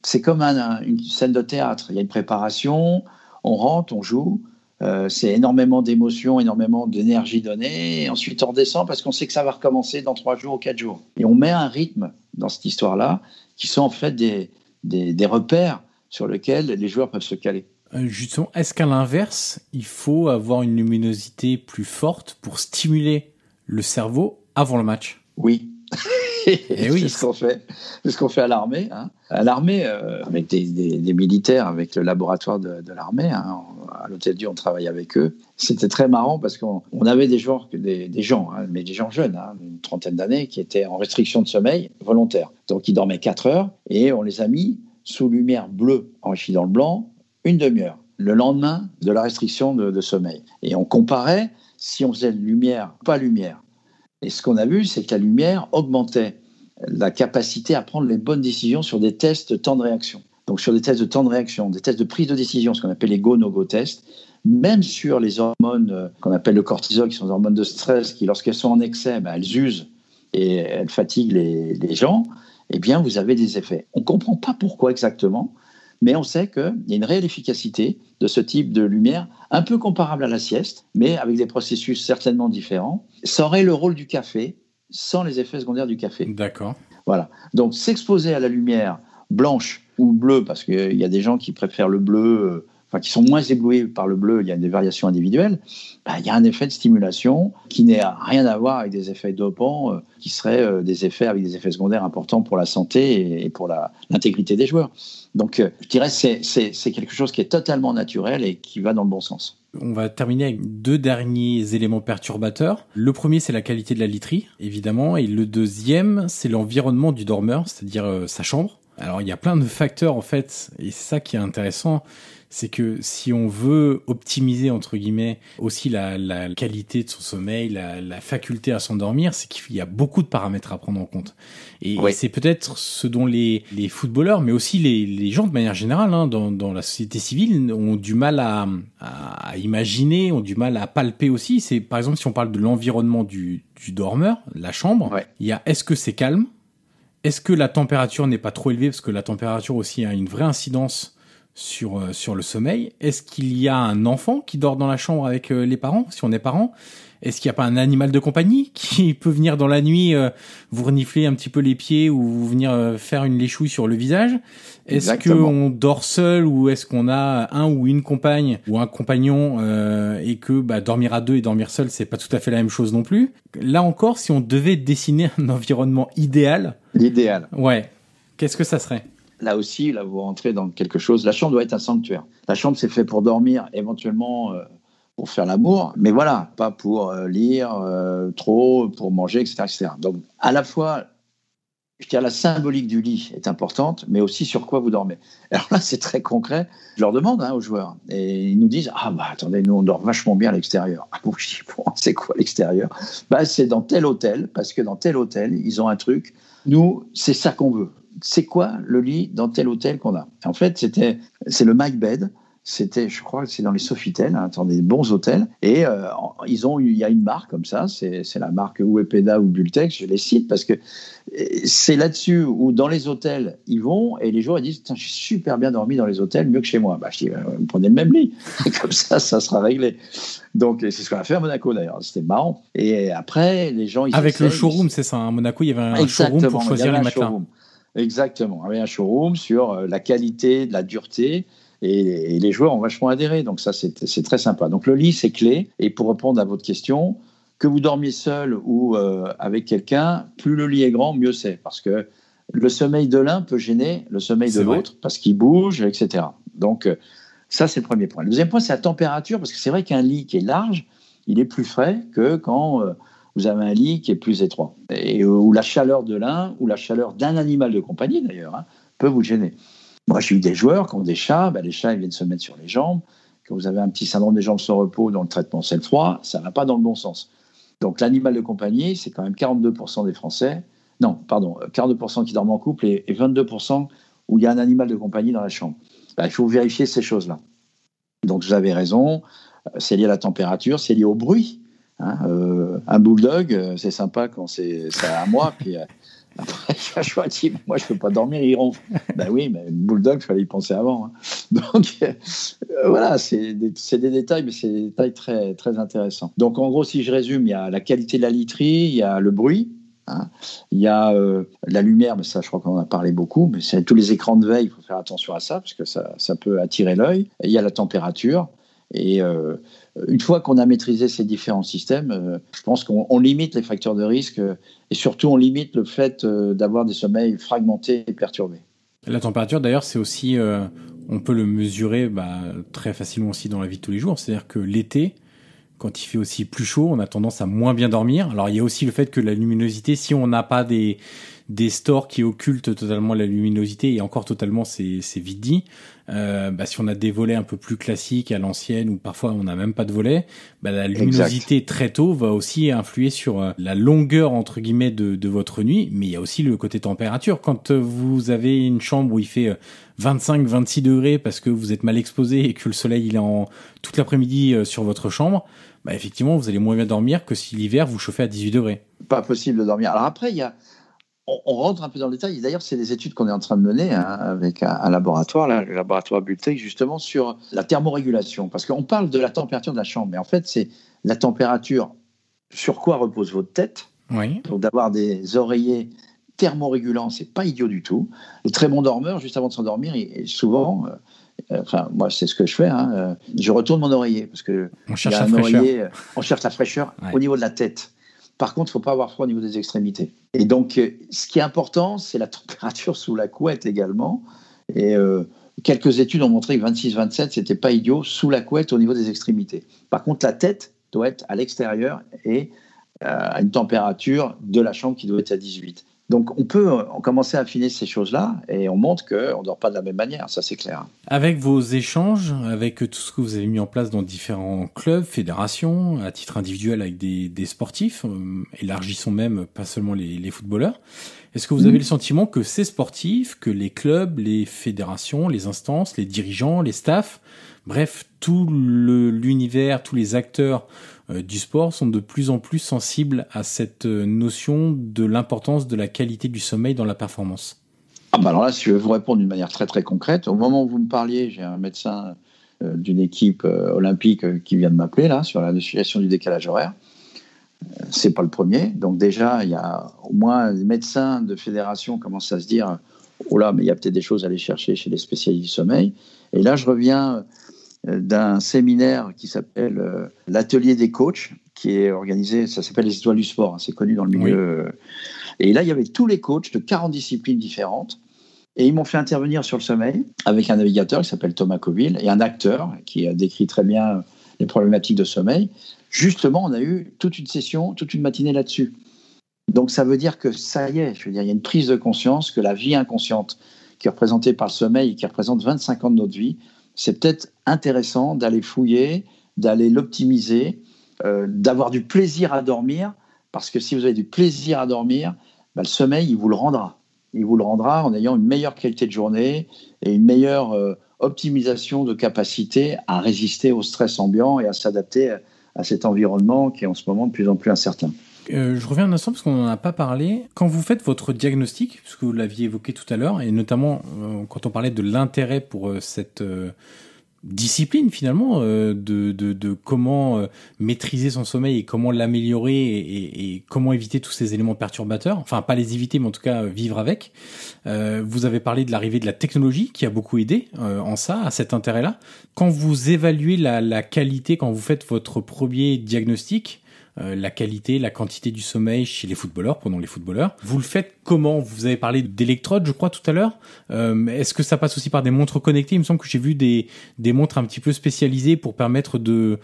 c'est comme une scène de théâtre. Il y a une préparation, on rentre, on joue, euh, c'est énormément d'émotions, énormément d'énergie donnée, et ensuite on redescend parce qu'on sait que ça va recommencer dans trois jours ou quatre jours. Et on met un rythme dans cette histoire-là qui sont en fait des, des repères sur lesquels les joueurs peuvent se caler. Euh, justement, est-ce qu'à l'inverse, il faut avoir une luminosité plus forte pour stimuler le cerveau avant le match? Oui. Et oui. c'est ce qu'on fait. C'est ce qu'on fait à l'armée. Hein. À l'armée, euh, avec des, militaires, avec le laboratoire de, l'armée, hein, à l'hôtel Dieu, on travaille avec eux. C'était très marrant parce qu'on avait des gens, des, des gens hein, mais des gens jeunes, une trentaine d'années, qui étaient en restriction de sommeil volontaire. Donc ils dormaient 4 heures et on les a mis sous lumière bleue enrichie dans le blanc une demi-heure, le lendemain de la restriction de, sommeil. Et on comparait si on faisait lumière, pas lumière. Et ce qu'on a vu, c'est que la lumière augmentait la capacité à prendre les bonnes décisions sur des tests de temps de réaction. Donc sur des tests de temps de réaction, des tests de prise de décision, ce qu'on appelle les go-no-go tests, même sur les hormones euh, qu'on appelle le cortisol, qui sont des hormones de stress, qui lorsqu'elles sont en excès, ben, elles usent et elles fatiguent les, les gens, eh bien vous avez des effets. On ne comprend pas pourquoi exactement, mais on sait qu'il y a une réelle efficacité de ce type de lumière, un peu comparable à la sieste, mais avec des processus certainement différents. Ça aurait le rôle du café sans les effets secondaires du café. D'accord. Voilà. Donc s'exposer à la lumière blanche ou bleue, parce qu'il y a des gens qui préfèrent le bleu euh, enfin, qui sont moins éblouis par le bleu, il y a des variations individuelles, bah, il y a un effet de stimulation qui n'a rien à voir avec des effets dopants, euh, qui seraient euh, des effets avec des effets secondaires importants pour la santé et, pour l'intégrité des joueurs. Donc, euh, je dirais que c'est quelque chose qui est totalement naturel et qui va dans le bon sens. On va terminer avec deux derniers éléments perturbateurs. Le premier, c'est la qualité de la literie, évidemment, et le deuxième, c'est l'environnement du dormeur, c'est-à-dire sa chambre. Alors, il y a plein de facteurs, en fait, et c'est ça qui est intéressant c'est que si on veut optimiser entre guillemets aussi la, la qualité de son sommeil, la, la faculté à s'endormir, c'est qu'il y a beaucoup de paramètres à prendre en compte. Et c'est peut-être ce dont les, les footballeurs, mais aussi les, les gens de manière générale hein, dans, dans la société civile ont du mal à, à, imaginer, ont du mal à palper aussi. C'est par exemple si on parle de l'environnement du, du dormeur, la chambre, il y a est-ce que c'est calme? Est-ce que la température n'est pas trop élevée? Parce que la température aussi a une vraie incidence sur, euh, sur le sommeil. Est-ce qu'il y a un enfant qui dort dans la chambre avec euh, les parents, si on est parents Est-ce qu'il n'y a pas un animal de compagnie [LAUGHS] qui peut venir dans la nuit euh, vous renifler un petit peu les pieds ou venir faire une léchouille sur le visage? Est-ce qu'on dort seul ou est-ce qu'on a un ou une compagne ou un compagnon et que bah, dormir à deux et dormir seul, c'est pas tout à fait la même chose non plus? Là encore, si on devait dessiner [LAUGHS] un environnement idéal... L'idéal. Ouais. Qu'est-ce que ça serait? Là aussi, là, vous rentrez dans quelque chose. La chambre doit être un sanctuaire. La chambre, c'est fait pour dormir, éventuellement euh, pour faire l'amour, mais voilà, pas pour euh, lire euh, trop, pour manger, etc., etc. Donc, à la fois, je dirais, la symbolique du lit est importante, mais aussi sur quoi vous dormez. [LAUGHS] Alors là, c'est très concret. Je leur demande hein, aux joueurs, et ils nous disent Ah, bah attendez, nous, on dort vachement bien à l'extérieur. [LAUGHS] Ah, bon, je dis Bon, c'est quoi l'extérieur? Bah, C'est dans tel hôtel, parce que dans tel hôtel, ils ont un truc. Nous, c'est ça qu'on veut c'est quoi le lit dans tel hôtel qu'on a? En fait, c'était c'est le My Bed. C'était, je crois, que c'est dans les Sofitel, hein, dans des bons hôtels. Et euh, ils ont, il y a une marque comme ça, c'est la marque Uepeda ou Bultex, je les cite parce que euh, c'est là-dessus où dans les hôtels ils vont et les gens ils disent, j'ai super bien dormi dans les hôtels, mieux que chez moi. Bah, je dis, vous prenez le même lit, [LAUGHS] comme ça, ça sera réglé. Donc c'est ce qu'on a fait à Monaco d'ailleurs, c'était marrant. Et après, les gens, ils avec le showroom, c'est ça. À Monaco, il y avait un showroom pour choisir les matelas. Exactement. Avec un showroom sur euh, la qualité, de la dureté. Et, les joueurs ont vachement adhéré. Donc ça, c'est très sympa. Donc le lit, c'est clé. Et pour répondre à votre question, que vous dormiez seul ou euh, avec quelqu'un, plus le lit est grand, mieux c'est. Parce que le sommeil de l'un peut gêner le sommeil de l'autre parce qu'il bouge, etc. Donc euh, ça, c'est le premier point. Le deuxième point, c'est la température. Parce que c'est vrai qu'un lit qui est large, il est plus frais que quand vous avez un lit qui est plus étroit. Et où la chaleur de l'un, ou la chaleur d'un animal de compagnie d'ailleurs, hein, peut vous gêner. Moi, j'ai eu des joueurs qui ont des chats, ben, les chats ils viennent se mettre sur les jambes. Quand vous avez un petit syndrome des jambes sans repos dont le traitement c'est le froid, ça ne va pas dans le bon sens. Donc l'animal de compagnie, c'est quand même 42% des Français, non, pardon, 42% qui dorment en couple et, 22% où il y a un animal de compagnie dans la chambre. Ben, il faut vérifier ces choses-là. Donc vous avez raison, c'est lié à la température, c'est lié au bruit. Hein, euh, un bulldog, euh, c'est sympa quand c'est à moi, puis euh, après, [LAUGHS] je dit, moi je peux pas dormir, il ronfle. ben oui, mais bulldog, il fallait y penser avant. Hein. [LAUGHS] Donc voilà, c'est des, des, détails, mais c'est des détails très, très intéressants. Donc en gros, si je résume, il y a la qualité de la literie, il y a le bruit, Hein. Il y a la lumière, mais ça, je crois qu'on en a parlé beaucoup, mais c'est tous les écrans de veille, il faut faire attention à ça, parce que ça, ça peut attirer l'œil. Il y a la température, et euh, une fois qu'on a maîtrisé ces différents systèmes, euh, je pense qu'on limite les facteurs de risque euh, et surtout on limite le fait d'avoir des sommeils fragmentés et perturbés. La température, d'ailleurs, c'est aussi, on peut le mesurer bah, très facilement aussi dans la vie de tous les jours. C'est-à-dire que l'été, quand il fait aussi plus chaud, on a tendance à moins bien dormir. Alors il y a aussi le fait que la luminosité, si on n'a pas des des stores qui occultent totalement la luminosité et encore totalement c'est c'est vite dit. Euh, bah, si on a des volets un peu plus classiques à l'ancienne ou parfois on n'a même pas de volets, bah, la luminosité très tôt va aussi influer sur euh, la longueur entre guillemets de, de votre nuit. Mais il y a aussi le côté température. Quand euh, vous avez une chambre où il fait 25-26 degrés parce que vous êtes mal exposé et que le soleil il est en toute l'après-midi sur votre chambre, bah, effectivement vous allez moins bien dormir que si l'hiver vous chauffez à 18 degrés. Pas possible de dormir. Alors après il y a on, rentre un peu dans le détail. D'ailleurs, c'est des études qu'on est en train de mener hein, avec un, laboratoire, là, le laboratoire Bultec, justement sur la thermorégulation. Parce qu'on parle de la température de la chambre, mais en fait, c'est la température sur quoi repose votre tête. Oui. Donc, d'avoir des oreillers thermorégulants, c'est pas idiot du tout. Les très bons dormeurs, juste avant de s'endormir, souvent, euh, enfin, moi, c'est ce que je fais, hein, euh, je retourne mon oreiller parce que on cherche la fraîcheur. Euh, on cherche la fraîcheur au niveau de la tête. Par contre, il ne faut pas avoir froid au niveau des extrémités. Et donc, euh, ce qui est important, c'est la [LAUGHS] température sous la couette également. Et euh, quelques études ont montré que 26-27, c'était pas idiot sous la couette au niveau des extrémités. Par contre, la tête doit être à l'extérieur et euh, à une température de la chambre qui doit être à 18. Donc on peut euh, commencer à affiner ces choses-là et on montre qu'on ne dort pas de la même manière, ça c'est clair. Avec vos échanges, avec tout ce que vous avez mis en place dans différents clubs, fédérations, à titre individuel avec des, sportifs, euh, élargissons même pas seulement les, footballeurs, est-ce que vous avez le sentiment que ces sportifs, que les clubs, les fédérations, les instances, les dirigeants, les staffs, bref, tout l'univers, tous les acteurs du sport sont de plus en plus sensibles à cette euh, notion de l'importance de la qualité du sommeil dans la performance ah bah Alors là, si je vais vous répondre d'une manière très très concrète, au moment où vous me parliez, j'ai un médecin euh, d'une équipe olympique qui vient de m'appeler là sur la situation du décalage horaire. C'est pas le premier. Donc déjà, il y a au moins les médecins de fédération commencent à se dire oh là, mais il y a peut-être des choses à aller chercher chez les spécialistes du sommeil. Et là, je reviens d'un séminaire qui s'appelle euh, l'atelier des coachs, qui est organisé, ça s'appelle les étoiles du sport, hein, c'est connu dans le milieu. Et là, il y avait tous les coachs de 40 disciplines différentes. Et ils m'ont fait intervenir sur le sommeil avec un navigateur qui s'appelle Thomas Coville et un acteur qui a décrit très bien les problématiques de sommeil. Justement, on a eu toute une session, toute une matinée là-dessus. Donc ça veut dire que ça y est, je veux dire, il y a une prise de conscience que la vie inconsciente qui est représentée par le sommeil et qui représente 25 ans de notre vie, c'est peut-être intéressant d'aller fouiller, d'aller l'optimiser, euh, d'avoir du plaisir à dormir, parce que si vous avez du plaisir à dormir, bah, le sommeil, il vous le rendra. Il vous le rendra en ayant une meilleure qualité de journée et une meilleure euh, optimisation de capacité à résister au stress ambiant et à s'adapter à cet environnement qui est en ce moment de plus en plus incertain. Euh, je reviens un instant parce qu'on n'en a pas parlé. Quand vous faites votre diagnostic, puisque vous l'aviez évoqué tout à l'heure, et notamment euh, quand on parlait de l'intérêt pour euh, cette discipline finalement de, comment maîtriser son sommeil et comment l'améliorer et, comment éviter tous ces éléments perturbateurs, enfin pas les éviter mais en tout cas vivre avec. vous avez parlé de l'arrivée de la technologie qui a beaucoup aidé en ça, à cet intérêt-là. Quand vous évaluez la qualité, quand vous faites votre premier diagnostic, euh, la qualité, la quantité du sommeil chez les footballeurs, prenons les footballeurs. Vous le faites comment? Vous avez parlé d'électrodes, je crois, tout à l'heure. Euh, est-ce que ça passe aussi par des montres connectées? Il me semble que j'ai vu des, des montres un petit peu spécialisées pour permettre de...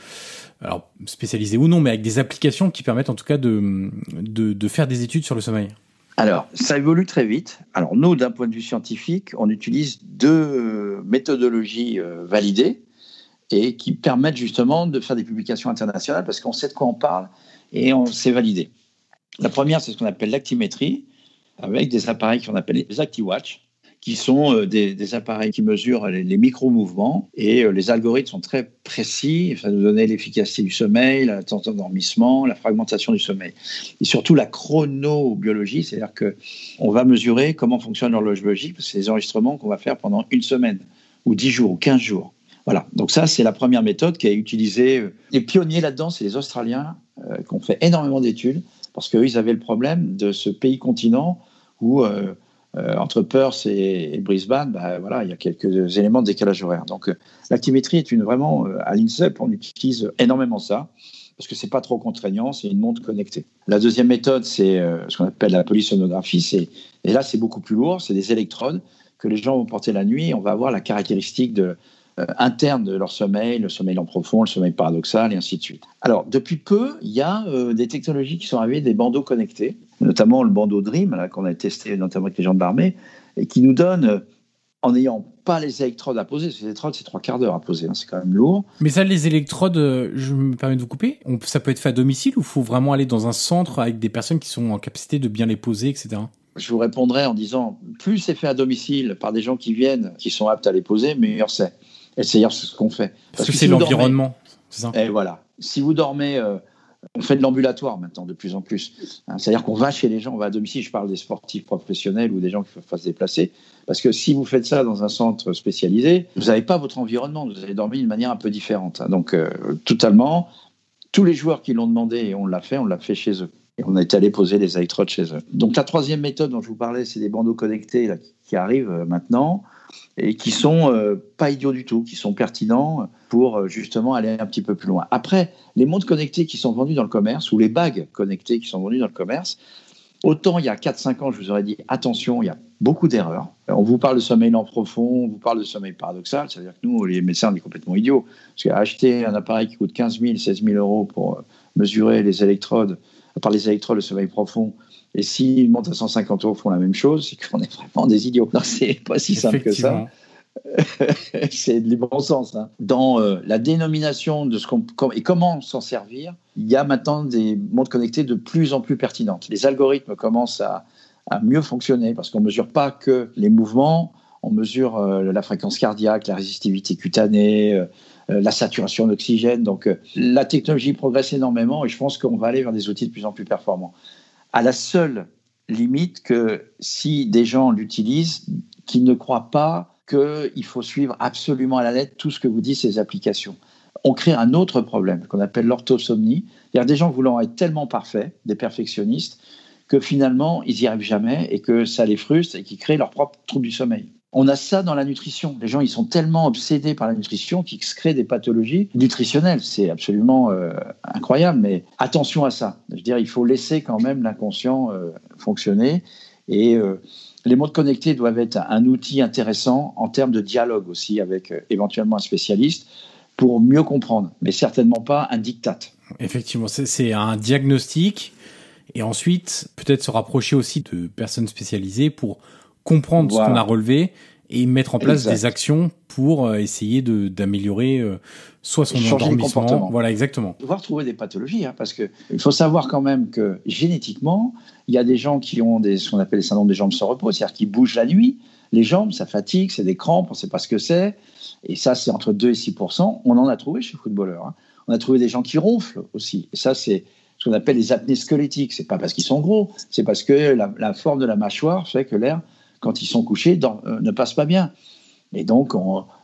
Alors, spécialisées ou non, mais avec des applications qui permettent en tout cas de, de, de faire des études sur le sommeil. Alors, ça évolue très vite. Alors, nous, d'un point de vue scientifique, on utilise deux méthodologies euh, validées et qui permettent justement de faire des publications internationales parce qu'on sait de quoi on parle et on s'est validé. La première, c'est ce qu'on appelle l'actimétrie avec des appareils qu'on appelle les ActiWatch qui sont euh, des, appareils qui mesurent les, micro-mouvements et euh, les algorithmes sont très précis. Ça nous donner l'efficacité du sommeil, la d'endormissement, la fragmentation du sommeil et surtout la chronobiologie, c'est-à-dire qu'on va mesurer comment fonctionne l'horloge biologique, c'est des enregistrements qu'on va faire pendant une semaine ou 10 jours ou 15 jours. Voilà, donc ça c'est la première méthode qui a utilisé. Euh, les pionniers là-dedans, c'est les Australiens qui ont fait énormément d'études parce qu'eux, ils avaient le problème de ce pays continent où euh, entre Perth et, Brisbane, bah, voilà, il y a quelques éléments de décalage horaire. Donc, euh, l'actimétrie est une vraiment euh, à l'INSEP, on utilise énormément ça parce que c'est pas trop contraignant, c'est une montre connectée. La deuxième méthode, c'est ce qu'on appelle la polysonographie. Et là, c'est beaucoup plus lourd. C'est des électrodes que les gens vont porter la nuit. On va avoir la caractéristique de, interne de leur sommeil, le sommeil en profond, le sommeil paradoxal, et ainsi de suite. Alors, depuis peu, il y a des technologies qui sont arrivées, des bandeaux connectés notamment le bandeau Dream, qu'on a testé notamment avec les gens de l'armée, et qui nous donne, euh, en n'ayant pas les électrodes à poser, ces électrodes, c'est trois quarts d'heure à poser, hein, c'est quand même lourd. Mais ça, les électrodes, euh, je me permets de vous couper, ça peut être fait à domicile ou faut vraiment aller dans un centre avec des personnes qui sont en capacité de bien les poser, etc. Je vous répondrai en disant, plus c'est fait à domicile par des gens qui viennent, qui sont aptes à les poser, meilleur c'est. Et c'est ce qu'on fait. Parce, que, c'est l'environnement, c'est ça Et voilà. Si vous dormez... Euh, on fait de l'ambulatoire maintenant de plus en plus. Hein, c'est-à-dire qu'on va chez les gens, on va à domicile. Je parle des sportifs professionnels ou des gens qui peuvent se déplacer. Parce que si vous faites ça dans un centre spécialisé, vous n'avez pas votre environnement. Vous allez dormir d'une manière un peu différente. Hein. Donc, euh, totalement, tous les joueurs qui l'ont demandé et on l'a fait, on l'a fait chez eux. Et on est allé poser les électrodes chez eux. Donc, la troisième méthode dont je vous parlais, c'est des bandeaux connectés qui arrivent euh, maintenant et qui sont euh, pas idiots du tout, qui sont pertinents pour euh, justement aller un petit peu plus loin. Après, les montres connectées qui sont vendues dans le commerce ou les bagues connectées qui sont vendues dans le commerce, autant il y a 4-5 ans, je vous aurais dit attention, il y a beaucoup d'erreurs. On vous parle de sommeil lent profond, on vous parle de sommeil paradoxal, c'est-à-dire que nous, les médecins, on est complètement idiots. Parce qu'acheter un appareil qui coûte 15 000, 16 000 euros pour mesurer les électrodes, par les électrodes de sommeil profond, et s'ils montent à 150 euros font la même chose, c'est qu'on est vraiment des idiots. Non, c'est pas si simple que ça. [LAUGHS] c'est du bon sens. Hein. Dans euh, la dénomination de ce qu'on et comment s'en servir, il y a maintenant des montres connectées de plus en plus pertinentes. Les algorithmes commencent à, mieux fonctionner parce qu'on ne mesure pas que les mouvements, on mesure euh, la fréquence cardiaque, la résistivité cutanée, euh, la saturation d'oxygène. Donc la technologie progresse énormément et je pense qu'on va aller vers des outils de plus en plus performants à la seule limite que si des gens l'utilisent, qu'ils ne croient pas qu'il faut suivre absolument à la lettre tout ce que vous disent ces applications. On crée un autre problème qu'on appelle l'orthosomnie. Il y a des gens voulant être tellement parfaits, des perfectionnistes, que finalement, ils n'y arrivent jamais et que ça les frustre et qu'ils créent leur propre trouble du sommeil. On a ça dans la nutrition. Les gens, ils sont tellement obsédés par la nutrition qu'ils se créent des pathologies nutritionnelles. C'est absolument euh, incroyable, mais attention à ça. Je veux dire, il faut laisser quand même l'inconscient euh, fonctionner. Et euh, les modes connectés doivent être un outil intéressant en termes de dialogue aussi avec éventuellement un spécialiste pour mieux comprendre, mais certainement pas un diktat. Effectivement, c'est un diagnostic et ensuite peut-être se rapprocher aussi de personnes spécialisées pour comprendre ce qu'on a relevé et mettre en place des actions pour euh, essayer d'améliorer euh, soit son endormissement. Voilà, exactement. Devoir trouver des pathologies, hein, parce que il faut savoir quand même que génétiquement, il y a des gens qui ont des, ce qu'on appelle les syndromes des jambes sans repos, c'est-à-dire qui bougent la nuit. Les jambes, ça fatigue, c'est des crampes, on ne sait pas ce que c'est. Et ça, c'est entre 2 et 6 On en a trouvé chez footballeurs. Hein. On a trouvé des gens qui ronflent aussi. Et ça, c'est ce qu'on appelle les apnées squelettiques. C'est pas parce qu'ils sont gros, c'est parce que la, la forme de la mâchoire fait que l'air quand ils sont couchés, euh, ne passent pas bien. Et donc,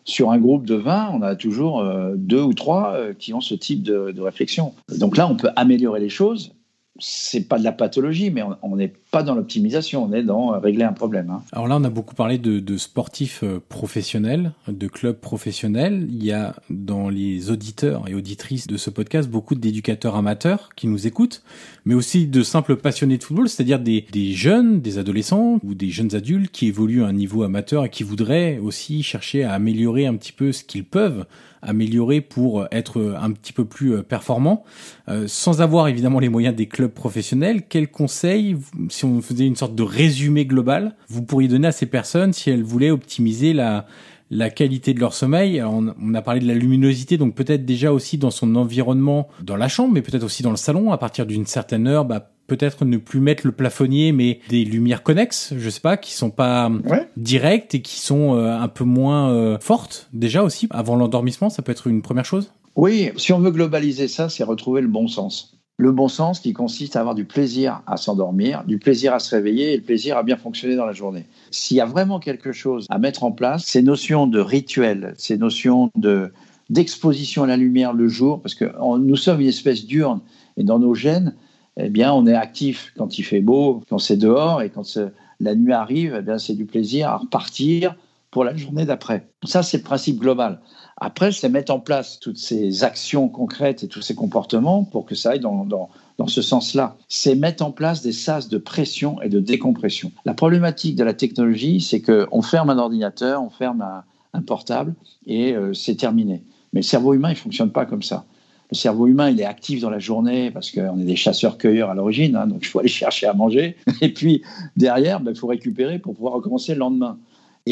sur un groupe de 20, on a toujours euh, deux ou trois euh, qui ont ce type de réflexion. donc là, on peut améliorer les choses c'est pas de la pathologie, mais on n'est pas dans l'optimisation, on est dans régler un problème. Hein. Alors là, on a beaucoup parlé de, sportifs euh, professionnels, de clubs professionnels. Il y a dans les auditeurs et auditrices de ce podcast beaucoup d'éducateurs amateurs qui nous écoutent, mais aussi de simples passionnés de football, c'est-à-dire des, des jeunes, des adolescents ou des jeunes adultes qui évoluent à un niveau amateur et qui voudraient aussi chercher à améliorer un petit peu ce qu'ils peuvent améliorer pour être un petit peu plus euh, performant, euh, sans avoir évidemment les moyens des clubs professionnels. Quels conseils, si on faisait une sorte de résumé global, vous pourriez donner à ces personnes si elles voulaient optimiser la la qualité de leur sommeil. on, a parlé de la luminosité, donc peut-être déjà aussi dans son environnement, dans la chambre, mais peut-être aussi dans le salon. À partir d'une certaine heure, bah, peut-être ne plus mettre le plafonnier, mais des lumières connexes, je sais pas, qui sont pas directes et qui sont un peu moins fortes déjà aussi avant l'endormissement. Ça peut être une première chose? Oui, si on veut globaliser ça, c'est retrouver le bon sens. Le bon sens qui consiste à avoir du plaisir à s'endormir, du plaisir à se réveiller et le plaisir à bien fonctionner dans la journée. S'il y a vraiment quelque chose à mettre en place, ces notions de rituel, ces notions de d'exposition à la lumière le jour, parce que nous sommes une espèce diurne et dans nos gènes, eh bien, on est actif quand il fait beau, quand c'est dehors et quand la nuit arrive, eh bien, c'est du plaisir à repartir pour la journée d'après. Ça, c'est le principe global. Après, c'est mettre en place toutes ces actions concrètes et tous ces comportements pour que ça aille dans, dans, dans ce sens-là. C'est mettre en place des sas de pression et de décompression. La problématique de la technologie, c'est qu'on ferme un ordinateur, on ferme un, portable et euh, c'est terminé. Mais le cerveau humain, il ne fonctionne pas comme ça. Le cerveau humain, il est actif dans la journée parce qu'on est des chasseurs-cueilleurs à l'origine, hein, donc il faut aller [LAUGHS] chercher à manger. Et puis derrière, ben, il faut récupérer pour pouvoir recommencer le lendemain.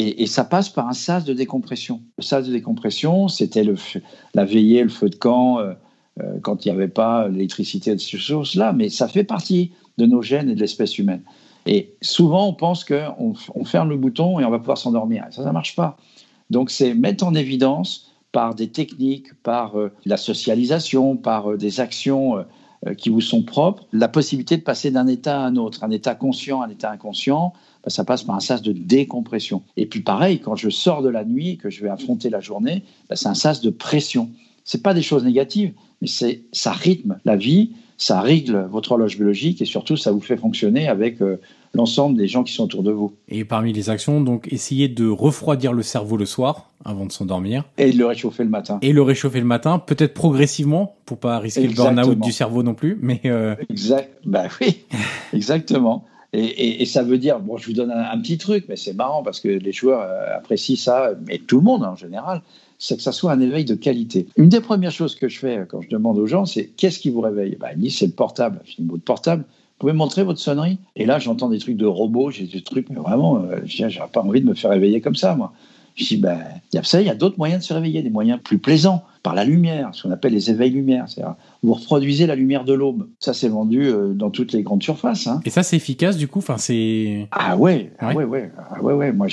Et, ça passe par un sas de décompression. Le sas de décompression, c'était la veillée, le feu de camp, euh, euh, quand il n'y avait pas l'électricité de ces choses-là, mais ça fait partie de nos gènes et de l'espèce humaine. Et souvent, on pense qu'on on ferme le bouton et on va pouvoir s'endormir. Ça, ça ne marche pas. Donc, c'est mettre en évidence par des techniques, par euh, la socialisation, par des actions qui vous sont propres, la possibilité de passer d'un état à un autre, un état conscient un état inconscient, ça passe par un sas de décompression. Et puis pareil, quand je sors de la nuit, que je vais affronter la journée, bah, c'est un sas de pression. C'est pas des choses négatives, mais c'est ça rythme la vie, ça règle votre horloge biologique et surtout ça vous fait fonctionner avec euh, l'ensemble des gens qui sont autour de vous. Et parmi les actions, donc essayer de refroidir le cerveau le soir avant de s'endormir. Et de le réchauffer le matin. Et le réchauffer le matin, peut-être progressivement pour pas risquer le burn-out du cerveau non plus, mais. Euh... Exact. Bah oui, [LAUGHS] exactement. Et, ça veut dire, bon, je vous donne un, petit truc, mais c'est marrant parce que les joueurs euh, apprécient ça, mais tout le monde en général, c'est que ça soit un éveil de qualité. Une des premières choses que je fais quand je demande aux gens, c'est qu'est-ce qui vous réveille? Bah, Ils disent c'est le portable. Je dis, de portable, vous pouvez montrer votre sonnerie? Et là, j'entends des trucs de robots, j'ai des trucs, mais vraiment, euh, j'aurais pas envie de me faire réveiller comme ça, moi. Je dis, ben, il y a ça, il y a d'autres moyens de se réveiller, des moyens plus plaisants, par la lumière, ce qu'on appelle les éveils lumière. C'est-à-dire, vous reproduisez la lumière de l'aube. Ça, c'est vendu euh, dans toutes les grandes surfaces. Hein. Et ça, c'est efficace, du coup enfin, c'est... Ah ouais, ah ouais, ouais, ah ouais, ouais. Moi,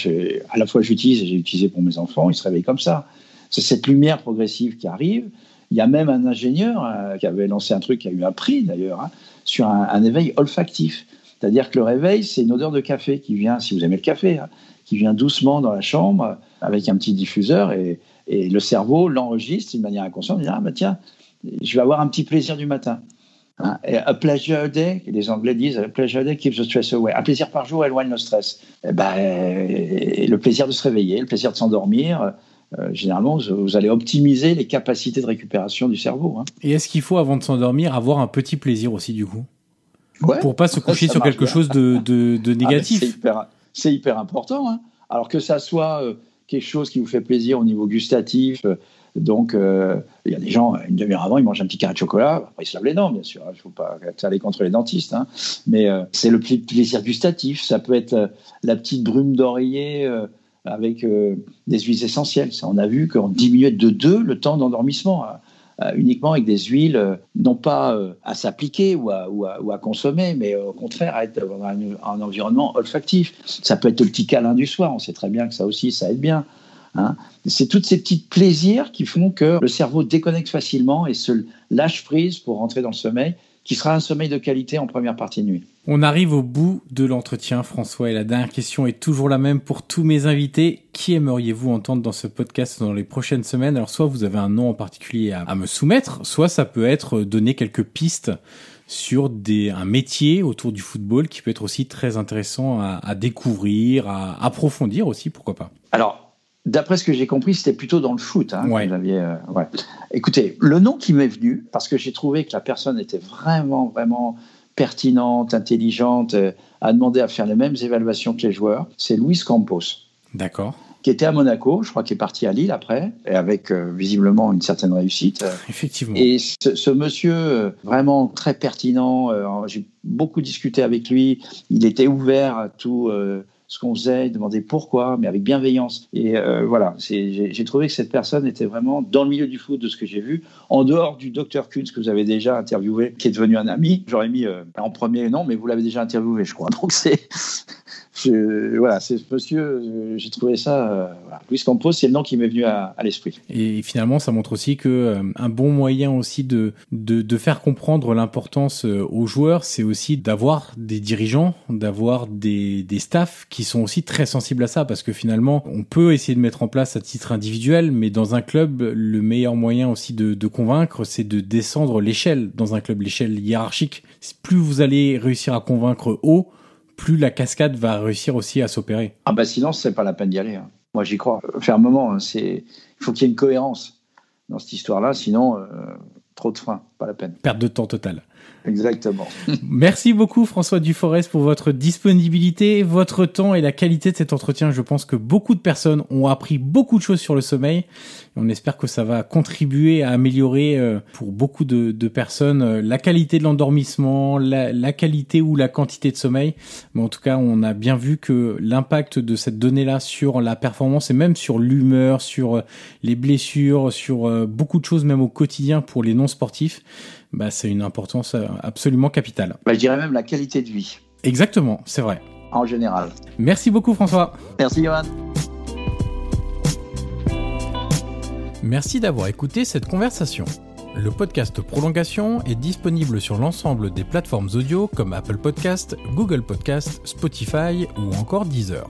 à la fois, j'utilise et j'ai utilisé pour mes enfants, ils se réveillent comme ça. C'est cette lumière progressive qui arrive. Il y a même un ingénieur euh, qui avait lancé un truc qui a eu un prix, d'ailleurs, hein, sur un, un éveil olfactif. C'est-à-dire que le réveil, c'est une odeur de café qui vient, si vous aimez le café, hein, qui vient doucement dans la chambre avec un petit diffuseur et, le cerveau l'enregistre d'une manière inconsciente. Il dit, ah bah tiens, je vais avoir un petit plaisir du matin. Hein, a pleasure day, les Anglais disent, a pleasure day keeps the stress away. Un plaisir par jour éloigne le stress. Et eh ben, le plaisir de se réveiller, le plaisir de s'endormir, euh, généralement, vous, allez optimiser les capacités de récupération du cerveau. Hein. Et est-ce qu'il faut, avant de s'endormir, avoir un petit plaisir aussi, du coup? Ouais, Pour pas se coucher sur quelque chose de, de, de ah, négatif c'est hyper important. Hein. Alors que ça soit euh, quelque chose qui vous fait plaisir au niveau gustatif. Euh, donc, euh, il y a des gens, une demi-heure avant, ils mangent un petit carré de chocolat. Après, ils se lavent les dents, bien sûr. Il ne faut pas aller contre les dentistes. Hein. Mais c'est le plaisir gustatif. Ça peut être la petite brume d'oreiller avec des huiles essentielles. On a vu qu'on diminuait de deux le temps d'endormissement. Euh, uniquement avec des huiles, euh, non pas euh, à s'appliquer ou à, ou, à, consommer, mais au contraire à être dans un, environnement olfactif. Ça peut être le petit câlin du soir, on sait très bien que ça aussi, ça aide bien. Hein. C'est toutes ces petits plaisirs qui font que le cerveau déconnecte facilement et se lâche prise pour rentrer dans le sommeil qui sera un sommeil de qualité en première partie de nuit. On arrive au bout de l'entretien, François, et la dernière question est toujours la même pour tous mes invités. Qui aimeriez-vous entendre dans ce podcast dans les prochaines semaines? Alors, soit vous avez un nom en particulier à, me soumettre, soit ça peut être donner quelques pistes sur des, un métier autour du football qui peut être aussi très intéressant à, à découvrir, à approfondir aussi, pourquoi pas. Alors, D'après ce que j'ai compris, c'était plutôt dans le foot. Hein, euh, Écoutez, le nom qui m'est venu, parce que j'ai trouvé que la personne était vraiment, vraiment pertinente, intelligente, euh, a demandé à faire les mêmes évaluations que les joueurs, c'est Luis Campos. D'accord. Qui était à Monaco, je crois qu'il est parti à Lille après, et avec euh, visiblement une certaine réussite. Effectivement. Et ce, monsieur, vraiment très pertinent, j'ai beaucoup discuté avec lui, il était ouvert à tout ce qu'on faisait, il demandait pourquoi, mais avec bienveillance. Et euh, voilà, j'ai trouvé que cette personne était vraiment dans le milieu du foot de ce que j'ai vu, en dehors du docteur Kunz que vous avez déjà interviewé, qui est devenu un ami. J'aurais mis euh, en premier, non, mais vous l'avez déjà interviewé, je crois. Donc c'est voilà, c'est monsieur, euh, j'ai trouvé ça. Euh, Luis Campos, c'est le nom qui m'est venu à, l'esprit. Et finalement, ça montre aussi que euh, un bon moyen aussi de de, faire comprendre l'importance euh, aux joueurs, c'est aussi d'avoir des dirigeants, d'avoir des des staffs qui sont aussi très sensibles à ça, parce que finalement, on peut essayer de mettre en place à titre individuel, mais dans un club, le meilleur moyen aussi de convaincre, c'est de descendre l'échelle dans un club, l'échelle hiérarchique. Plus vous allez réussir à convaincre haut, plus la cascade va réussir aussi à s'opérer. Ah bah sinon, c'est pas la peine d'y aller. Hein. Moi, j'y crois. Fermement, hein, c'est il faut qu'il y ait une cohérence dans cette histoire-là, sinon euh, trop de freins, pas la peine. Perte de temps totale. Exactement. [LAUGHS] Merci beaucoup François Duforest pour votre disponibilité, votre temps et la qualité de cet entretien. Je pense que beaucoup de personnes ont appris beaucoup de choses sur le sommeil. On espère que ça va contribuer à améliorer euh, pour beaucoup de, personnes euh, la qualité de l'endormissement, la, qualité ou la quantité de sommeil. Mais en tout cas, on a bien vu que l'impact de cette donnée-là sur la performance et même sur l'humeur, sur euh, les blessures, sur beaucoup de choses même au quotidien pour les non sportifs, bah, c'est une importance euh, absolument capitale. Bah, je dirais même la qualité de vie. Exactement, c'est vrai. En général. Merci beaucoup François. Merci Johan. Merci d'avoir écouté cette conversation. Le podcast Prolongation est disponible sur l'ensemble des plateformes audio comme Apple Podcast, Google Podcast, Spotify ou encore Deezer.